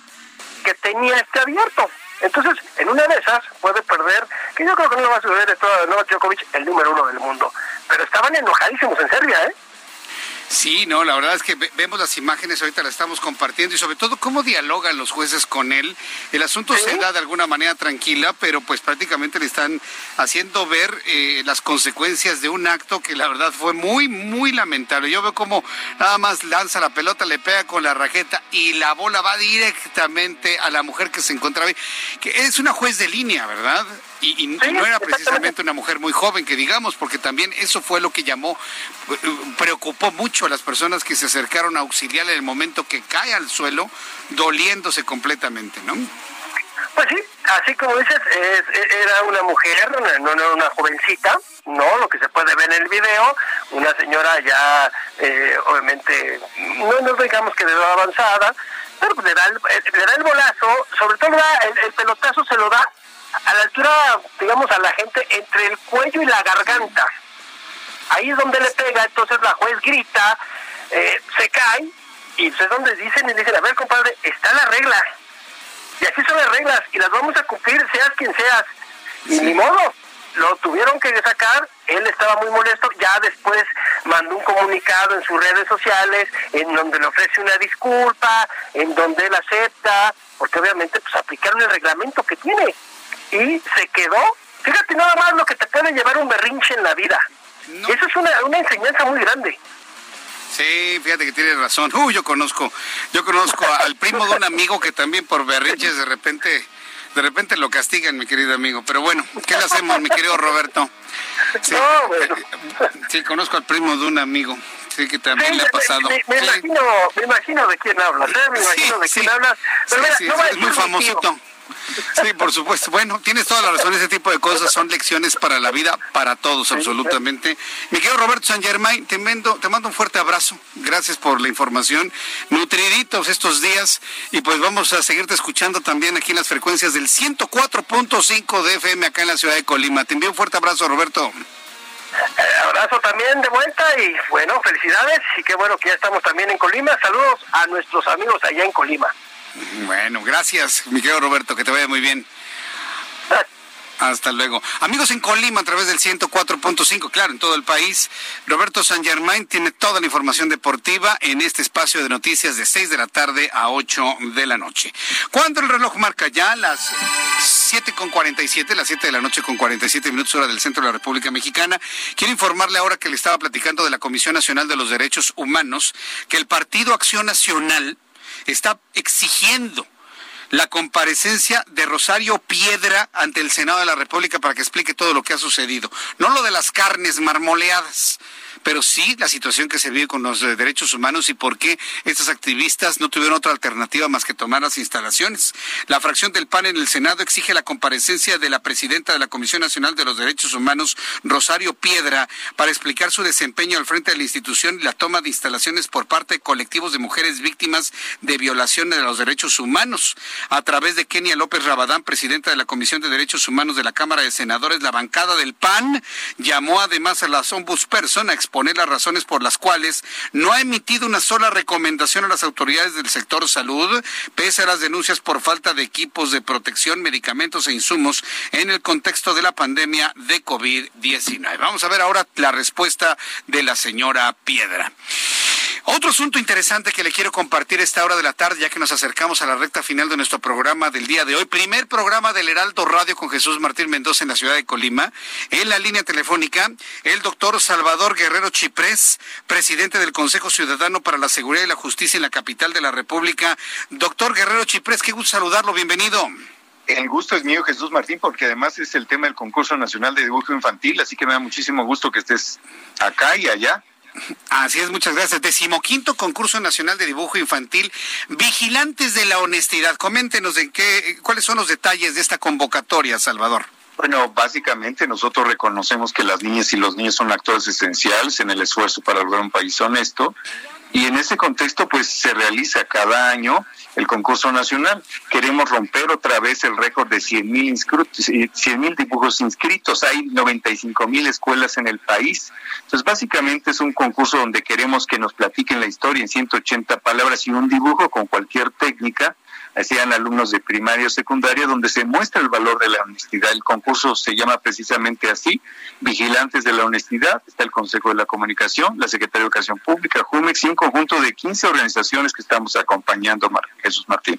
Speaker 16: que tenía este abierto. Entonces, en una de esas puede perder, que yo creo que no va a suceder de todo Novak Djokovic, el número uno del mundo. Pero estaban enojadísimos en Serbia, ¿eh?
Speaker 1: Sí, no, la verdad es que vemos las imágenes, ahorita las estamos compartiendo y sobre todo cómo dialogan los jueces con él. El asunto ¿Sí? se da de alguna manera tranquila, pero pues prácticamente le están haciendo ver eh, las consecuencias de un acto que la verdad fue muy, muy lamentable. Yo veo como nada más lanza la pelota, le pega con la rajeta y la bola va directamente a la mujer que se encontraba ahí, que es una juez de línea, ¿verdad? Y, y no era precisamente una mujer muy joven, que digamos, porque también eso fue lo que llamó, eh, preocupó mucho a las personas que se acercaron a auxiliar en el momento que cae al suelo, doliéndose completamente, ¿no?
Speaker 16: Pues sí, así como dices, es- era una mujer, no era una jovencita, no, lo que se puede ver en el video, una señora ya, eh, obviamente, no, no digamos que de edad avanzada, pero le da el, eh, le da el bolazo, sobre todo da- el, el pelotazo se lo da a la altura, digamos, a la gente entre el cuello y la garganta. Ahí es donde le pega, entonces la juez grita, eh, se cae, y es donde dicen, y dicen, a ver, compadre, está la regla. Y así son las reglas, y las vamos a cumplir, seas quien seas. Y ni modo, lo tuvieron que sacar, él estaba muy molesto, ya después mandó un comunicado en sus redes sociales, en donde le ofrece una disculpa, en donde él acepta, porque obviamente pues aplicaron el reglamento que tiene. Y se quedó, fíjate nada más lo que te puede llevar un berrinche en la vida. Eso es una, una enseñanza muy grande.
Speaker 1: Sí, fíjate que tienes razón. Uy, yo conozco, yo conozco al primo de un amigo que también por berrinches de repente, de repente lo castigan, mi querido amigo. Pero bueno, ¿qué le hacemos, mi querido Roberto? Sí, eh, [LAUGHS] sí, conozco al primo de un amigo, sí, que también
Speaker 16: Sí,
Speaker 1: le ha pasado.
Speaker 16: Me, me
Speaker 1: Sí.
Speaker 16: imagino, me imagino de quién hablas, ¿eh? Me imagino de quién hablas. Pero mira, no
Speaker 1: es muy famosito. Sí, por supuesto. Bueno, tienes toda la razón. Ese tipo de cosas son lecciones para la vida, para todos, absolutamente. Mi querido Roberto San Germain, te mando, te mando un fuerte abrazo. Gracias por la información. Nutriditos estos días. Y pues vamos a seguirte escuchando también aquí en las frecuencias del 104.5 de FM acá en la ciudad de Colima. Te envío un fuerte abrazo, Roberto.
Speaker 16: Eh, abrazo también de vuelta y bueno, felicidades y qué bueno que ya estamos también en Colima. Saludos a nuestros amigos allá en Colima.
Speaker 1: Bueno, gracias, mi querido Roberto, que te vaya muy bien. Hasta luego. Amigos en Colima a través del 104.5, claro, en todo el país. Roberto San Germain tiene toda la información deportiva en este espacio de noticias de 6 de la tarde a 8 de la noche. Cuando el reloj marca ya las 7 con 47, las 7 de la noche con 47 minutos hora del centro de la República Mexicana, quiero informarle ahora que le estaba platicando de la Comisión Nacional de los Derechos Humanos que el Partido Acción Nacional está exigiendo la comparecencia de Rosario Piedra ante el Senado de la República para que explique todo lo que ha sucedido. No lo de las carnes marmoleadas, pero sí la situación que se vive con los eh, derechos humanos y por qué estas activistas no tuvieron otra alternativa más que tomar las instalaciones. La fracción del PAN en el Senado exige la comparecencia de la presidenta de la Comisión Nacional de los Derechos Humanos, Rosario Piedra, para explicar su desempeño al frente de la institución y la toma de instalaciones por parte de colectivos de mujeres víctimas de violaciones de los derechos humanos. A través de Kenia López Rabadán, presidenta de la Comisión de Derechos Humanos de la Cámara de Senadores, la bancada del PAN llamó además a las ombudsperson a exponer las razones por las cuales no ha emitido una sola recomendación a las autoridades del sector salud, pese a las denuncias por falta de equipos de protección, medicamentos e insumos en el contexto de la pandemia de COVID-19. Vamos a ver ahora la respuesta de la señora Piedra. Otro asunto interesante que le quiero compartir esta hora de la tarde, ya que nos acercamos a la recta final de nuestro programa del día de hoy. Primer programa del Heraldo Radio con Jesús Martín Mendoza en la ciudad de Colima. En la línea telefónica, el doctor Salvador Guerrero Chiprés, presidente del Consejo Ciudadano para la Seguridad y la Justicia en la capital de la República. Doctor Guerrero Chiprés, qué gusto saludarlo. Bienvenido.
Speaker 17: El gusto es mío, Jesús Martín, porque además es el tema del concurso nacional de dibujo infantil, así que me da muchísimo gusto que estés acá y allá.
Speaker 1: Así es, muchas gracias. Decimoquinto concurso nacional de dibujo infantil, Vigilantes de la Honestidad. Coméntenos en qué, cuáles son los detalles de esta convocatoria, Salvador.
Speaker 17: Bueno, básicamente nosotros reconocemos que las niñas y los niños son actores esenciales en el esfuerzo para lograr un país honesto y en ese contexto pues se realiza cada año el concurso nacional. Queremos romper otra vez el récord de 100 mil 100 mil dibujos inscritos. Hay 95 mil escuelas en el país. Entonces básicamente es un concurso donde queremos que nos platiquen la historia en 180 palabras y un dibujo con cualquier técnica sean alumnos de primaria o secundaria, donde se muestra el valor de la honestidad. El concurso se llama precisamente así, Vigilantes de la Honestidad. Está el Consejo de la Comunicación, la Secretaría de Educación Pública, JUMEX y un conjunto de 15 organizaciones que estamos acompañando, Mar Jesús Martín.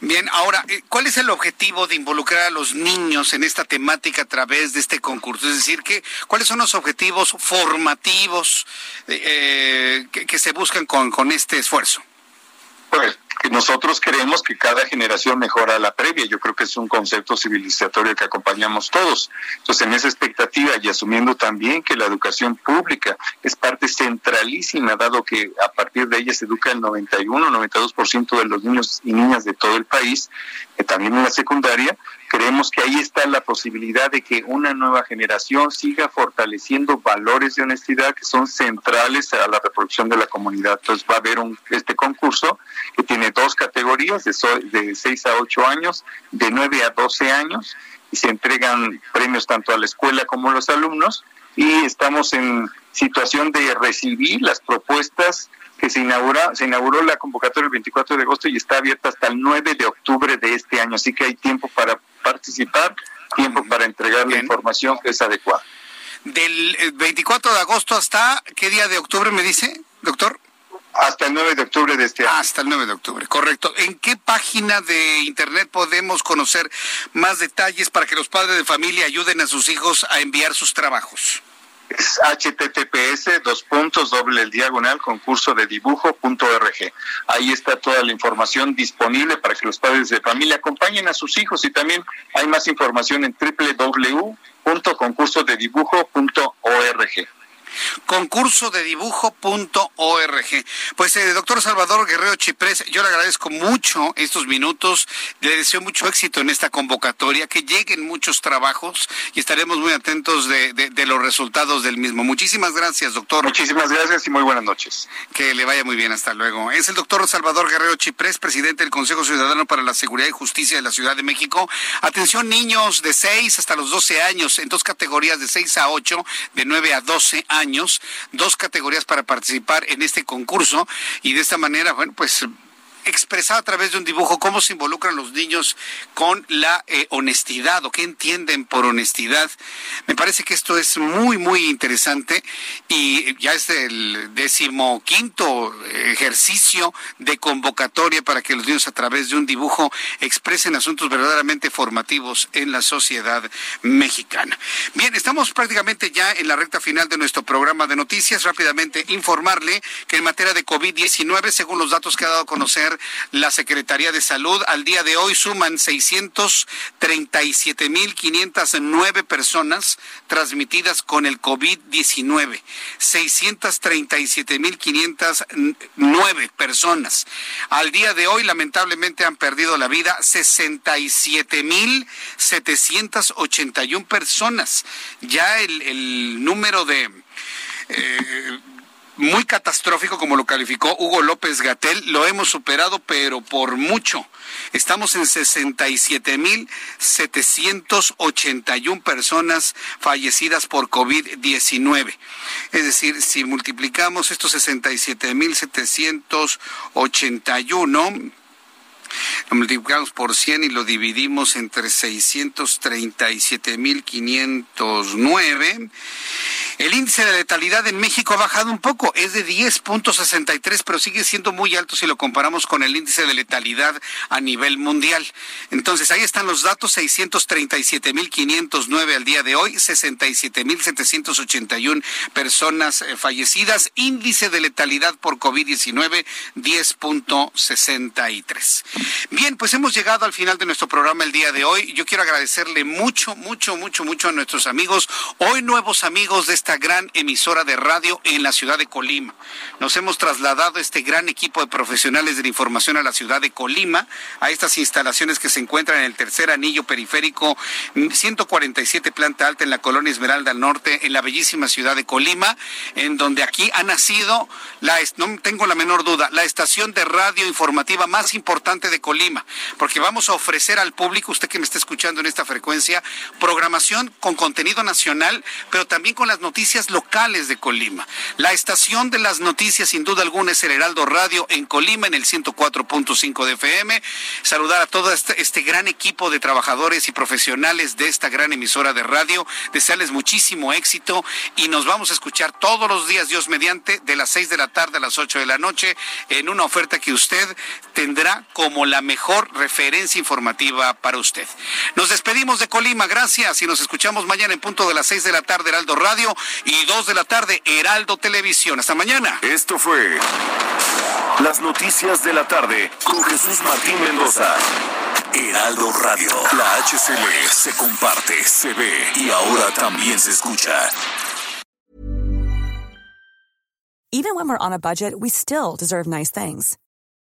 Speaker 1: Bien, ahora, eh, ¿cuál es el objetivo de involucrar a los niños en esta temática a través de este concurso? Es decir, ¿qué, ¿cuáles son los objetivos formativos eh, que, que, se buscan con, con este esfuerzo?
Speaker 17: Pues que nosotros queremos que cada generación mejora la previa. Yo creo que es un concepto civilizatorio que acompañamos todos. Entonces, en esa expectativa y asumiendo también que la educación pública es parte centralísima, dado que a partir de ella se educa el 91, 92% de los niños y niñas de todo el país, que también en la secundaria, creemos que ahí está la posibilidad de que una nueva generación siga fortaleciendo valores de honestidad que son centrales a la reproducción de la comunidad. Entonces va a haber un, este concurso que tiene dos categorías, de, de 6 a 8 años, de 9 a 12 años, y se entregan premios tanto a la escuela como a los alumnos, y estamos en situación de recibir las propuestas que se inaugura, se inauguró la convocatoria el 24 de agosto y está abierta hasta el 9 de octubre de este año, así que hay tiempo para participar, tiempo para entregar la información que es adecuada.
Speaker 1: Del 24 eh, de agosto hasta qué día de octubre me dice, doctor?
Speaker 17: Hasta el 9 de octubre de este año.
Speaker 1: hasta el 9 de octubre, correcto. ¿En qué página de internet podemos conocer más detalles para que los padres de familia ayuden a sus hijos a enviar sus trabajos?
Speaker 17: Es https dos puntos doble el diagonal concurso de dibujo.org. Ahí está toda la información disponible para que los padres de familia acompañen a sus hijos y también hay más información en www.concursodedibujo.org
Speaker 1: concurso de dibujo.org. Pues, eh, doctor Salvador Guerrero Chiprés, yo le agradezco mucho estos minutos, le deseo mucho éxito en esta convocatoria, que lleguen muchos trabajos y estaremos muy atentos de, de, los resultados del mismo. Muchísimas gracias, doctor.
Speaker 17: Muchísimas gracias y muy buenas noches.
Speaker 1: Que le vaya muy bien, hasta luego. Es el doctor Salvador Guerrero Chiprés, presidente del Consejo Ciudadano para la Seguridad y Justicia de la Ciudad de México. Atención, niños de 6 hasta los 12 años, en dos categorías de 6 a 8, de 9 a 12 años años, dos categorías para participar en este concurso y de esta manera, bueno, pues expresar a través de un dibujo cómo se involucran los niños con la eh, honestidad o qué entienden por honestidad. Me parece que esto es muy, muy interesante y ya es el decimoquinto ejercicio de convocatoria para que los niños a través de un dibujo expresen asuntos verdaderamente formativos en la sociedad mexicana. Bien, estamos prácticamente ya en la recta final de nuestro programa de noticias. Rápidamente informarle que en materia de COVID-19, según los datos que ha dado a conocer la Secretaría de Salud. Al día de hoy suman 637.509 personas transmitidas con el COVID-19. 637.509 personas. Al día de hoy, lamentablemente, han perdido la vida 67.781 personas. Ya el, número de... Eh, muy catastrófico, como lo calificó Hugo López Gatel, lo hemos superado, pero por mucho. Estamos en 67.781 personas fallecidas por COVID-19. Es decir, si multiplicamos estos 67.781, lo multiplicamos por 100 y lo dividimos entre 637.509. El índice de letalidad en México ha bajado un poco, es de 10.63, pero sigue siendo muy alto si lo comparamos con el índice de letalidad a nivel mundial. Entonces, ahí están los datos, 637.509 al día de hoy, 67.781 personas eh, fallecidas, índice de letalidad por COVID-19, 10.63. Bien, pues hemos llegado al final de nuestro programa el día de hoy. Yo quiero agradecerle mucho, mucho, mucho, mucho a nuestros amigos, hoy nuevos amigos de esta gran emisora de radio en la ciudad de Colima. Nos hemos trasladado este gran equipo de profesionales de la información a la ciudad de Colima, a estas instalaciones que se encuentran en el tercer anillo periférico 147 planta alta en la colonia Esmeralda al Norte, en la bellísima ciudad de Colima, en donde aquí ha nacido, la, no tengo la menor duda, la estación de radio informativa más importante de Colima, porque vamos a ofrecer al público, usted que me está escuchando en esta frecuencia, programación con contenido nacional, pero también con las noticias locales de Colima. La estación de las noticias, sin duda alguna, es el Heraldo Radio en Colima, en el 104.5 de FM. Saludar a todo este, este, gran equipo de trabajadores y profesionales de esta gran emisora de radio, desearles muchísimo éxito y nos vamos a escuchar todos los días, Dios mediante, de las 6 de la tarde a las 8 de la noche, en una oferta que usted tendrá como la mejor referencia informativa para usted. Nos despedimos de Colima, gracias y nos escuchamos mañana en punto de las seis de la tarde Heraldo Radio y dos de la tarde Heraldo Televisión. Hasta mañana.
Speaker 11: Esto fue las noticias de la tarde con Jesús Martín Mendoza. Heraldo Heraldo Radio. La HCL se comparte, se ve y ahora también se escucha.
Speaker 18: Even when we're on a budget, we still deserve nice things.